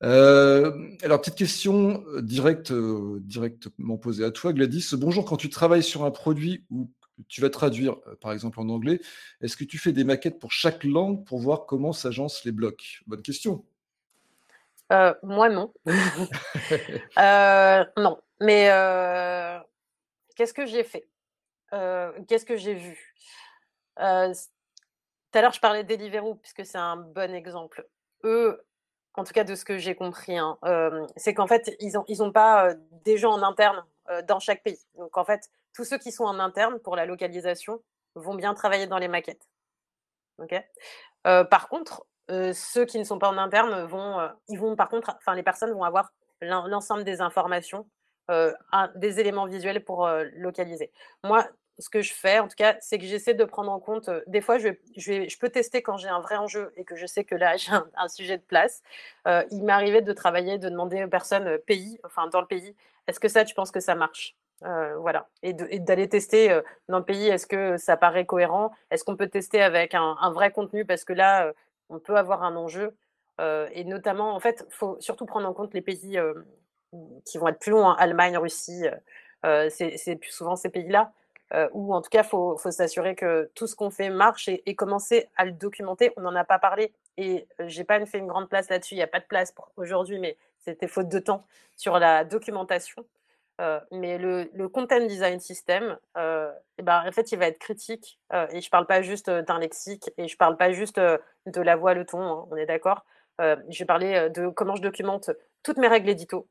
alors petite question, directe, directement posée à toi Gladys. Bonjour, quand tu travailles sur un produit ou tu vas traduire, par exemple en anglais, est-ce que tu fais des maquettes pour chaque langue pour voir comment s'agencent les blocs? Bonne question. moi non. non, mais qu'est-ce que j'ai fait? qu'est-ce que j'ai vu? Tout à l'heure, je parlais de Deliveroo, puisque c'est un bon exemple. Eux, en tout cas de ce que j'ai compris, hein, c'est qu'en fait, ils n'ont ils pas des gens en interne dans chaque pays. Donc en fait, tous ceux qui sont en interne pour la localisation vont bien travailler dans les maquettes. par contre, ceux qui ne sont pas en interne vont, ils vont par contre, enfin les personnes vont avoir l'ensemble des informations, des éléments visuels pour localiser. Moi, ce que je fais, en tout cas, c'est que j'essaie de prendre en compte. Euh, des fois, je, je, peux tester quand j'ai un vrai enjeu et que je sais que là, j'ai un, sujet de place. Euh, il m'est arrivé de travailler, de demander aux personnes euh, pays, enfin dans le pays, est-ce que ça, tu penses que ça marche? Voilà. Et d'aller tester dans le pays, est-ce que ça paraît cohérent? Est-ce qu'on peut tester avec un, un, vrai contenu? Parce que là, on peut avoir un enjeu. et notamment, en fait, il faut surtout prendre en compte les pays qui vont être plus longs, hein, Allemagne, Russie. c'est plus souvent ces pays-là. Euh, ou en tout cas, il faut, s'assurer que tout ce qu'on fait marche et, commencer à le documenter. On n'en a pas parlé et euh, j'ai pas fait une grande place là-dessus. Il n'y a pas de place aujourd'hui, mais c'était faute de temps sur la documentation. Euh, mais le, content design system, eh ben, en fait, il va être critique. et je ne parle pas juste d'un lexique et je ne parle pas juste de la voix, le ton, hein, on est d'accord. je vais parler de comment je documente toutes mes règles édito.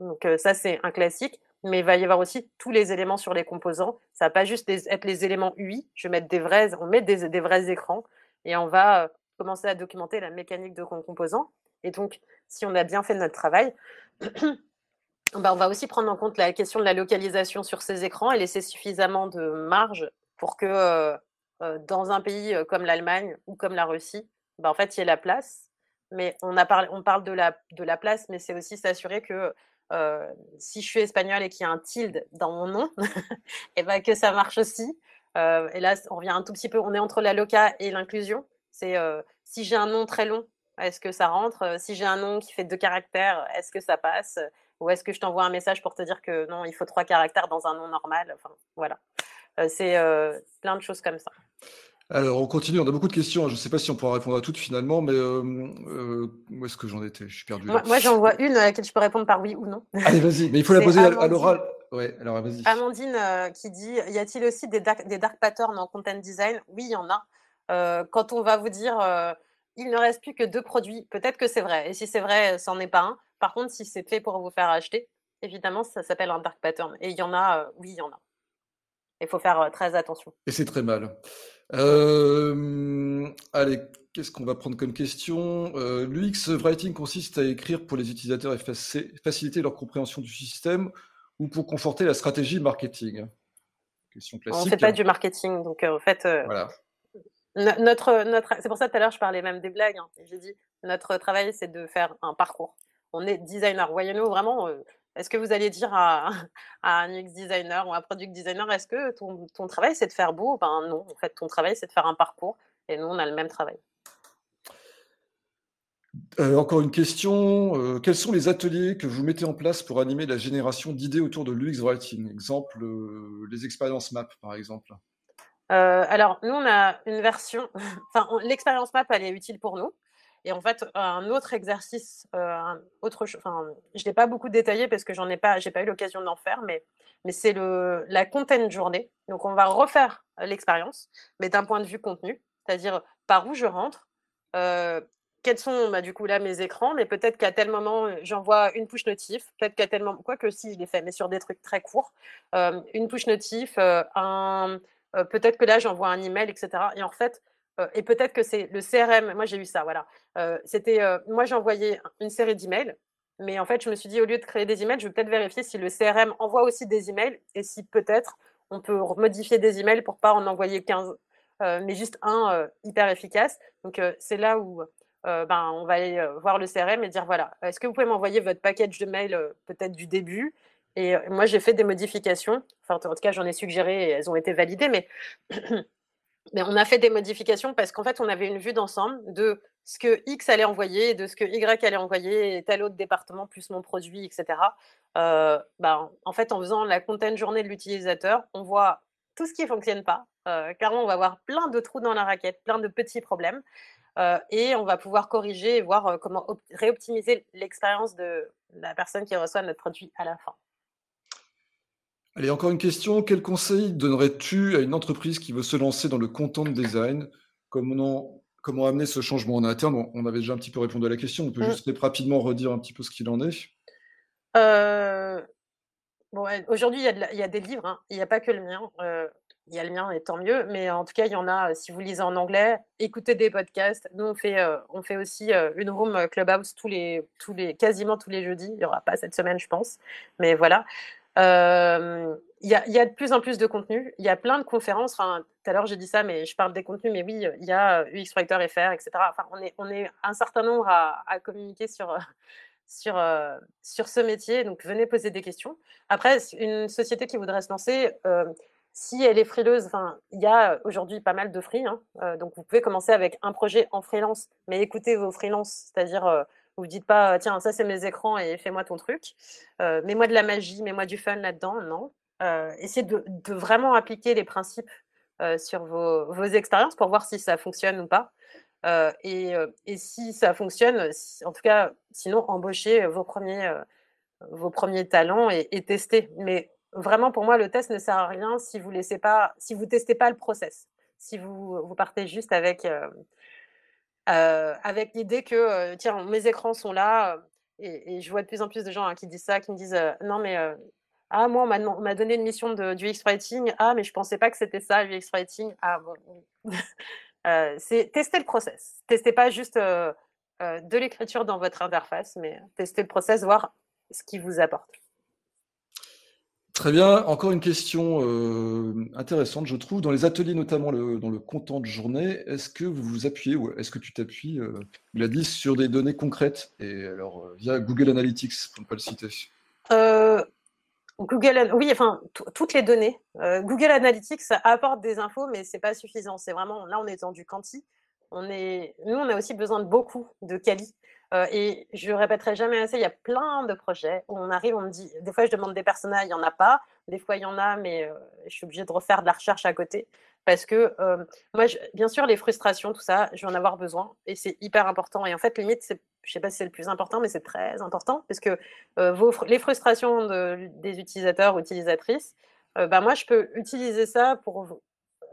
Donc ça, c'est un classique mais il va y avoir aussi tous les éléments sur les composants. Ça va pas juste être les éléments UI. Je vais mettre des vrais, on met des, vrais écrans et on va euh, commencer à documenter la mécanique de composants. Et donc, si on a bien fait notre travail, bah, on va aussi prendre en compte la question de la localisation sur ces écrans et laisser suffisamment de marge pour que euh, euh, dans un pays comme l'Allemagne ou comme la Russie, bah, en fait, il y ait la place. Mais on, a parlé, on parle de la, de la place, mais c'est aussi s'assurer que euh, si je suis espagnole et qu'il y a un tilde dans mon nom, et ben que ça marche aussi. Euh, et là, on revient un tout petit peu, on est entre la loca et l'inclusion. C'est euh, si j'ai un nom très long, est-ce que ça rentre? Si j'ai un nom qui fait deux caractères, est-ce que ça passe? Ou est-ce que je t'envoie un message pour te dire que non, il faut trois caractères dans un nom normal? Enfin, voilà. c'est plein de choses comme ça. Alors, on continue, on a beaucoup de questions. Je ne sais pas si on pourra répondre à toutes finalement, mais euh, euh, où est-ce que j'en étais? Je suis perdu. Moi, j'en vois une à laquelle je peux répondre par oui ou non. Allez, vas-y, mais il faut la poser à l'oral. Ouais, alors vas-y. Amandine euh, qui dit Y a-t-il aussi des dark, des dark patterns en content design? Oui, il y en a. quand on va vous dire Il ne reste plus que deux produits, peut-être que c'est vrai. Et si c'est vrai, c'en est pas un. Par contre, si c'est fait pour vous faire acheter, évidemment, ça s'appelle un dark pattern. Et il y en a, oui, il y en a. Il faut faire très attention. Et c'est très mal. Euh, allez, qu'est-ce qu'on va prendre comme question? Euh, L'UX writing consiste à écrire pour les utilisateurs et faciliter leur compréhension du système ou pour conforter la stratégie marketing? Question classique. On ne fait pas du marketing, donc euh, en fait, voilà. notre, notre, c'est pour ça tout à l'heure je parlais même des blagues. Hein, J'ai dit notre travail c'est de faire un parcours. On est designer. Voyez-nous vraiment est-ce que vous allez dire à, un UX designer ou à un product designer, est-ce que ton, travail c'est de faire beau? Ben non, en fait, ton travail c'est de faire un parcours et nous on a le même travail. Euh, encore une question. Euh, quels sont les ateliers que vous mettez en place pour animer la génération d'idées autour de l'UX Writing? Exemple, euh, les expériences map, par exemple. alors, nous, on a une version. enfin, l'expérience map, elle est utile pour nous. Et en fait, un autre exercice, euh, autre, enfin, je l'ai pas beaucoup détaillé parce que j'en ai pas, j'ai pas eu l'occasion d'en faire, mais, mais c'est le la content journée. Donc, on va refaire l'expérience, mais d'un point de vue contenu, c'est-à-dire par où je rentre, euh, quels sont bah, du coup là mes écrans, mais peut-être qu'à tel moment j'envoie une push notif, peut-être qu'à tel moment, quoi que si je l'ai fait, mais sur des trucs très courts, euh, une push notif, euh, un, euh, peut-être que là j'envoie un email, etc. Et en fait, et peut-être que c'est le CRM. Moi, j'ai eu ça, voilà. C'était, moi, j'ai envoyé une série d'emails, mais en fait, je me suis dit, au lieu de créer des emails, je vais peut-être vérifier si le CRM envoie aussi des emails et si peut-être on peut modifier des emails pour pas en envoyer 15, mais juste un hyper efficace. Donc, c'est là où ben, on va aller voir le CRM et dire, voilà, est-ce que vous pouvez m'envoyer votre package de mails peut-être du début? Et moi, j'ai fait des modifications. Enfin, en tout cas, j'en ai suggéré et elles ont été validées, mais mais on a fait des modifications parce qu'en fait, on avait une vue d'ensemble de ce que X allait envoyer, de ce que Y allait envoyer, et tel autre département, plus mon produit, etc. Euh, bah, en fait, en faisant la content journée de l'utilisateur, on voit tout ce qui ne fonctionne pas. Euh, car on va avoir plein de trous dans la raquette, plein de petits problèmes. Euh, et on va pouvoir corriger et voir comment réoptimiser l'expérience de la personne qui reçoit notre produit à la fin. Allez, encore une question. Quel conseil donnerais-tu à une entreprise qui veut se lancer dans le content design? Comment, comment amener ce changement en interne? On avait déjà un petit peu répondu à la question. On peut mmh. juste rapidement redire un petit peu ce qu'il en est euh, bon, Aujourd'hui, il, y, a des livres. Hein. Il n'y a pas que le mien. Euh, il y a le mien et tant mieux. Mais en tout cas, il y en a, si vous lisez en anglais, écoutez des podcasts. Nous, on fait, euh, on fait aussi une room clubhouse tous les, tous les, quasiment tous les jeudis. Il n'y aura pas cette semaine, je pense. Mais voilà. Il y, a, de plus en plus de contenu. Il y a plein de conférences. Tout à l'heure, j'ai dit ça, mais je parle des contenus. Mais oui, il y a UX Writer FR, etc. Enfin, on est, un certain nombre à, communiquer sur, sur, sur ce métier. Donc, venez poser des questions. Après, une société qui voudrait se lancer, si elle est frileuse, enfin, il y a aujourd'hui pas mal de free. Hein, donc, vous pouvez commencer avec un projet en freelance, mais écoutez vos freelances, c'est-à-dire vous dites pas, tiens, ça c'est mes écrans et fais-moi ton truc. Euh, mets-moi de la magie, mets-moi du fun là-dedans. Non. Euh, essayez de, vraiment appliquer les principes euh, sur vos, expériences pour voir si ça fonctionne ou pas. Et, si ça fonctionne, en tout cas, sinon, embauchez vos premiers, vos premiers talents et, et testez. Mais vraiment, pour moi, le test ne sert à rien si vous laissez pas, si testez pas le process. Si vous, vous partez juste avec avec l'idée que, tiens, mes écrans sont là, et, je vois de plus en plus de gens hein, qui disent ça, qui me disent, non mais, ah moi on m'a donné une mission de, du X-Writing, ah mais je pensais pas que c'était ça, du X-Writing, ah bon. c'est tester le process, testez pas juste de l'écriture dans votre interface, mais tester le process, voir ce qui vous apporte. Très bien. Encore une question euh, intéressante, je trouve. Dans les ateliers, notamment dans le content de journée, est-ce que vous vous appuyez ou est-ce que tu t'appuies, euh, Gladys, sur des données concrètes? Et alors euh, via Google Analytics, pour ne pas le citer Google, oui, enfin toutes les données. Google Analytics apporte des infos, mais c'est pas suffisant. C'est vraiment là, on est dans du quanti. On est, nous, on a aussi besoin de beaucoup de quali. Euh, et je répéterai jamais assez, il y a plein de projets où on arrive, on me dit, des fois je demande des personnages, il n'y en a pas, des fois il y en a, mais euh, je suis obligée de refaire de la recherche à côté. Parce que euh, moi, bien sûr, les frustrations, tout ça, je vais en avoir besoin et c'est hyper important. Et en fait, limite, je ne sais pas si c'est le plus important, mais c'est très important parce que les frustrations des utilisateurs utilisatrices, bah, moi, je peux utiliser ça pour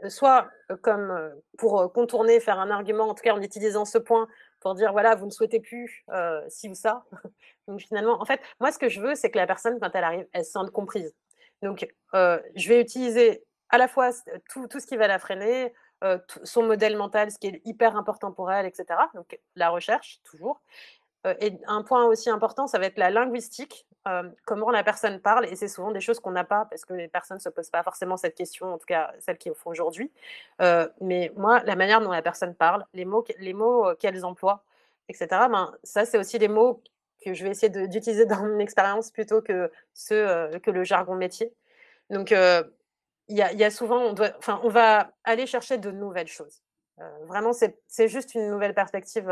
soit comme pour contourner, faire un argument, en tout cas en utilisant ce point pour dire voilà, vous ne souhaitez plus euh, ci ou ça. Donc finalement, en fait, moi, ce que je veux, c'est que la personne, quand elle arrive, elle se sente comprise. Donc, euh, je vais utiliser à la fois tout, tout ce qui va la freiner, euh, son modèle mental, ce qui est hyper important pour elle, etc. Donc, la recherche, toujours. Et un point aussi important, ça va être la linguistique, comment la personne parle. Et c'est souvent des choses qu'on n'a pas parce que les personnes ne se posent pas forcément cette question, en tout cas celles qui le font aujourd'hui. mais moi, la manière dont la personne parle, les mots, les mots qu'elles emploient, etc., ben, ça, c'est aussi les mots que je vais essayer d'utiliser dans mon expérience plutôt que, le jargon métier. Donc, il y, a, souvent, on va aller chercher de nouvelles choses. vraiment, c'est juste une nouvelle perspective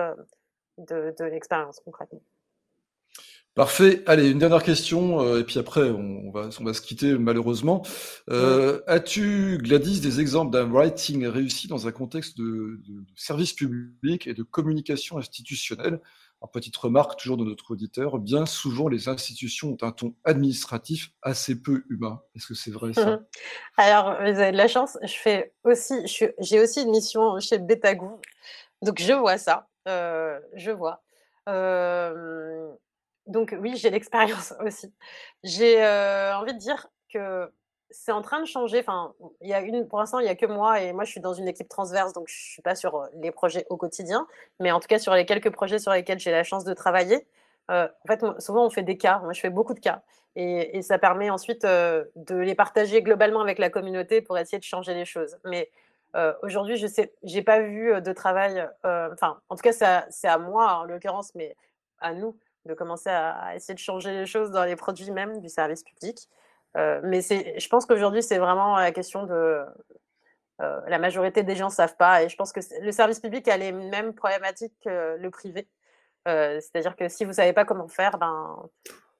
de, de l'expérience concrètement. Parfait. Allez, une dernière question, euh, et puis après, on, va, on va se quitter malheureusement. Euh, as-tu, Gladys, des exemples d'un writing réussi dans un contexte de, service public et de communication institutionnelle? En petite remarque, toujours de notre auditeur, bien souvent les institutions ont un ton administratif assez peu humain. Est-ce que c'est vrai ça? Alors, vous avez de la chance, je fais aussi, j'ai aussi une mission chez Betagou, donc je vois ça, euh, je vois donc oui, j'ai l'expérience aussi. J'ai envie de dire que c'est en train de changer. Enfin, il y a une, pour l'instant, il n'y a que moi et moi, je suis dans une équipe transverse, donc je ne suis pas sur les projets au quotidien, mais en tout cas sur les quelques projets sur lesquels j'ai la chance de travailler. en fait, souvent, on fait des cas. Moi, je fais beaucoup de cas. Et, ça permet ensuite de les partager globalement avec la communauté pour essayer de changer les choses. Mais aujourd'hui, je sais, j'ai pas vu de travail. Enfin, en tout cas, c'est à moi en l'occurrence, mais à nous de commencer à, essayer de changer les choses dans les produits même du service public. Euh, mais je pense qu'aujourd'hui, c'est vraiment la question de, la majorité des gens ne savent pas. Et je pense que le service public a les mêmes problématiques que le privé. C'est-à-dire que si vous ne savez pas comment faire, ben,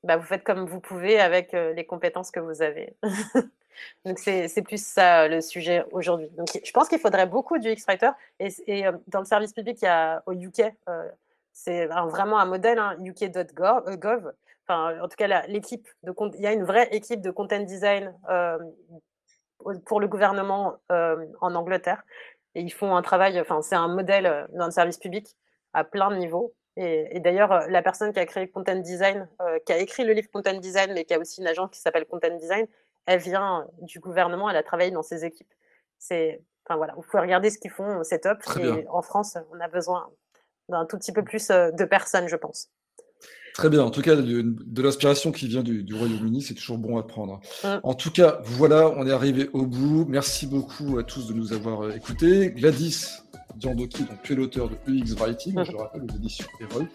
bah, vous faites comme vous pouvez avec les compétences que vous avez. Donc c'est plus ça le sujet aujourd'hui. Donc je pense qu'il faudrait beaucoup du X-Writer. Et, dans le service public, il y a au UK, c'est vraiment un modèle, hein, UK.gov. Enfin, en tout cas, l'équipe de il y a une vraie équipe de content design pour le gouvernement en Angleterre. Et ils font un travail, enfin, c'est un modèle dans le service public à plein de niveaux. Et, d'ailleurs, euh, la personne qui a créé Content Design, euh, qui a écrit le livre Content Design, mais qui a aussi une agence qui s'appelle Content Design, elle vient du gouvernement, elle a travaillé dans ses équipes. C'est, enfin voilà, vous pouvez regarder ce qu'ils font, c'est top. et en France, on a besoin d'un tout petit peu plus euh, de personnes, je pense. Très bien. En tout cas, de, l'inspiration qui vient du, Royaume-Uni, c'est toujours bon à prendre. Mm. En tout cas, voilà, on est arrivé au bout. Merci beaucoup à tous de nous avoir écoutés. Gladys, Diandoki, donc tu es l'auteur de EX Writing, je le rappelle, aux éditions Erol.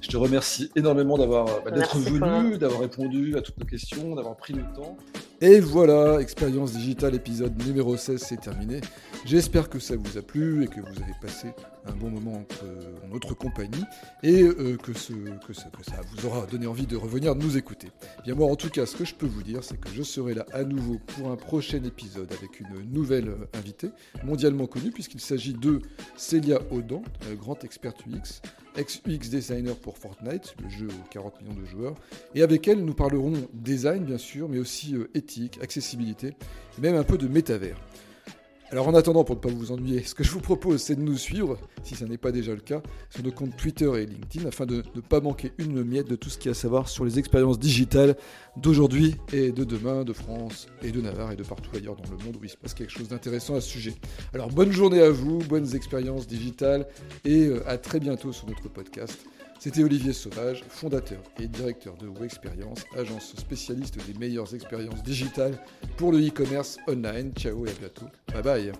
Je te remercie énormément d'avoir bah, d'être venu, d'avoir répondu à toutes nos questions, d'avoir pris le temps. Et voilà, expérience digitale épisode numéro 16, c'est terminé. J'espère que ça vous a plu et que vous avez passé un bon moment en notre compagnie et euh, que, ça vous aura donné envie de revenir nous écouter. Bien moi en tout cas ce que je peux vous dire c'est que je serai là à nouveau pour un prochain épisode avec une nouvelle euh, invitée mondialement connue puisqu'il s'agit de Célia Audan, grand expert UX, ex-UX designer pour Fortnite, le jeu aux 40 millions de joueurs. Et avec elle nous parlerons design bien sûr mais aussi euh, éthique, accessibilité et même un peu de métavers. Alors en attendant, pour ne pas vous ennuyer, ce que je vous propose, c'est de nous suivre, si ce n'est pas déjà le cas, sur nos comptes Twitter et LinkedIn, afin de ne pas manquer une miette de tout ce qu'il y a à savoir sur les expériences digitales d'aujourd'hui et de demain, de France et de Navarre et de partout ailleurs dans le monde où il se passe quelque chose d'intéressant à ce sujet. Alors bonne journée à vous, bonnes expériences digitales et euh, à très bientôt sur notre podcast. C'était Olivier Sauvage, fondateur et directeur de WeExperience, agence spécialiste des meilleures expériences digitales pour le e-commerce online. Ciao et à bientôt. Bye bye.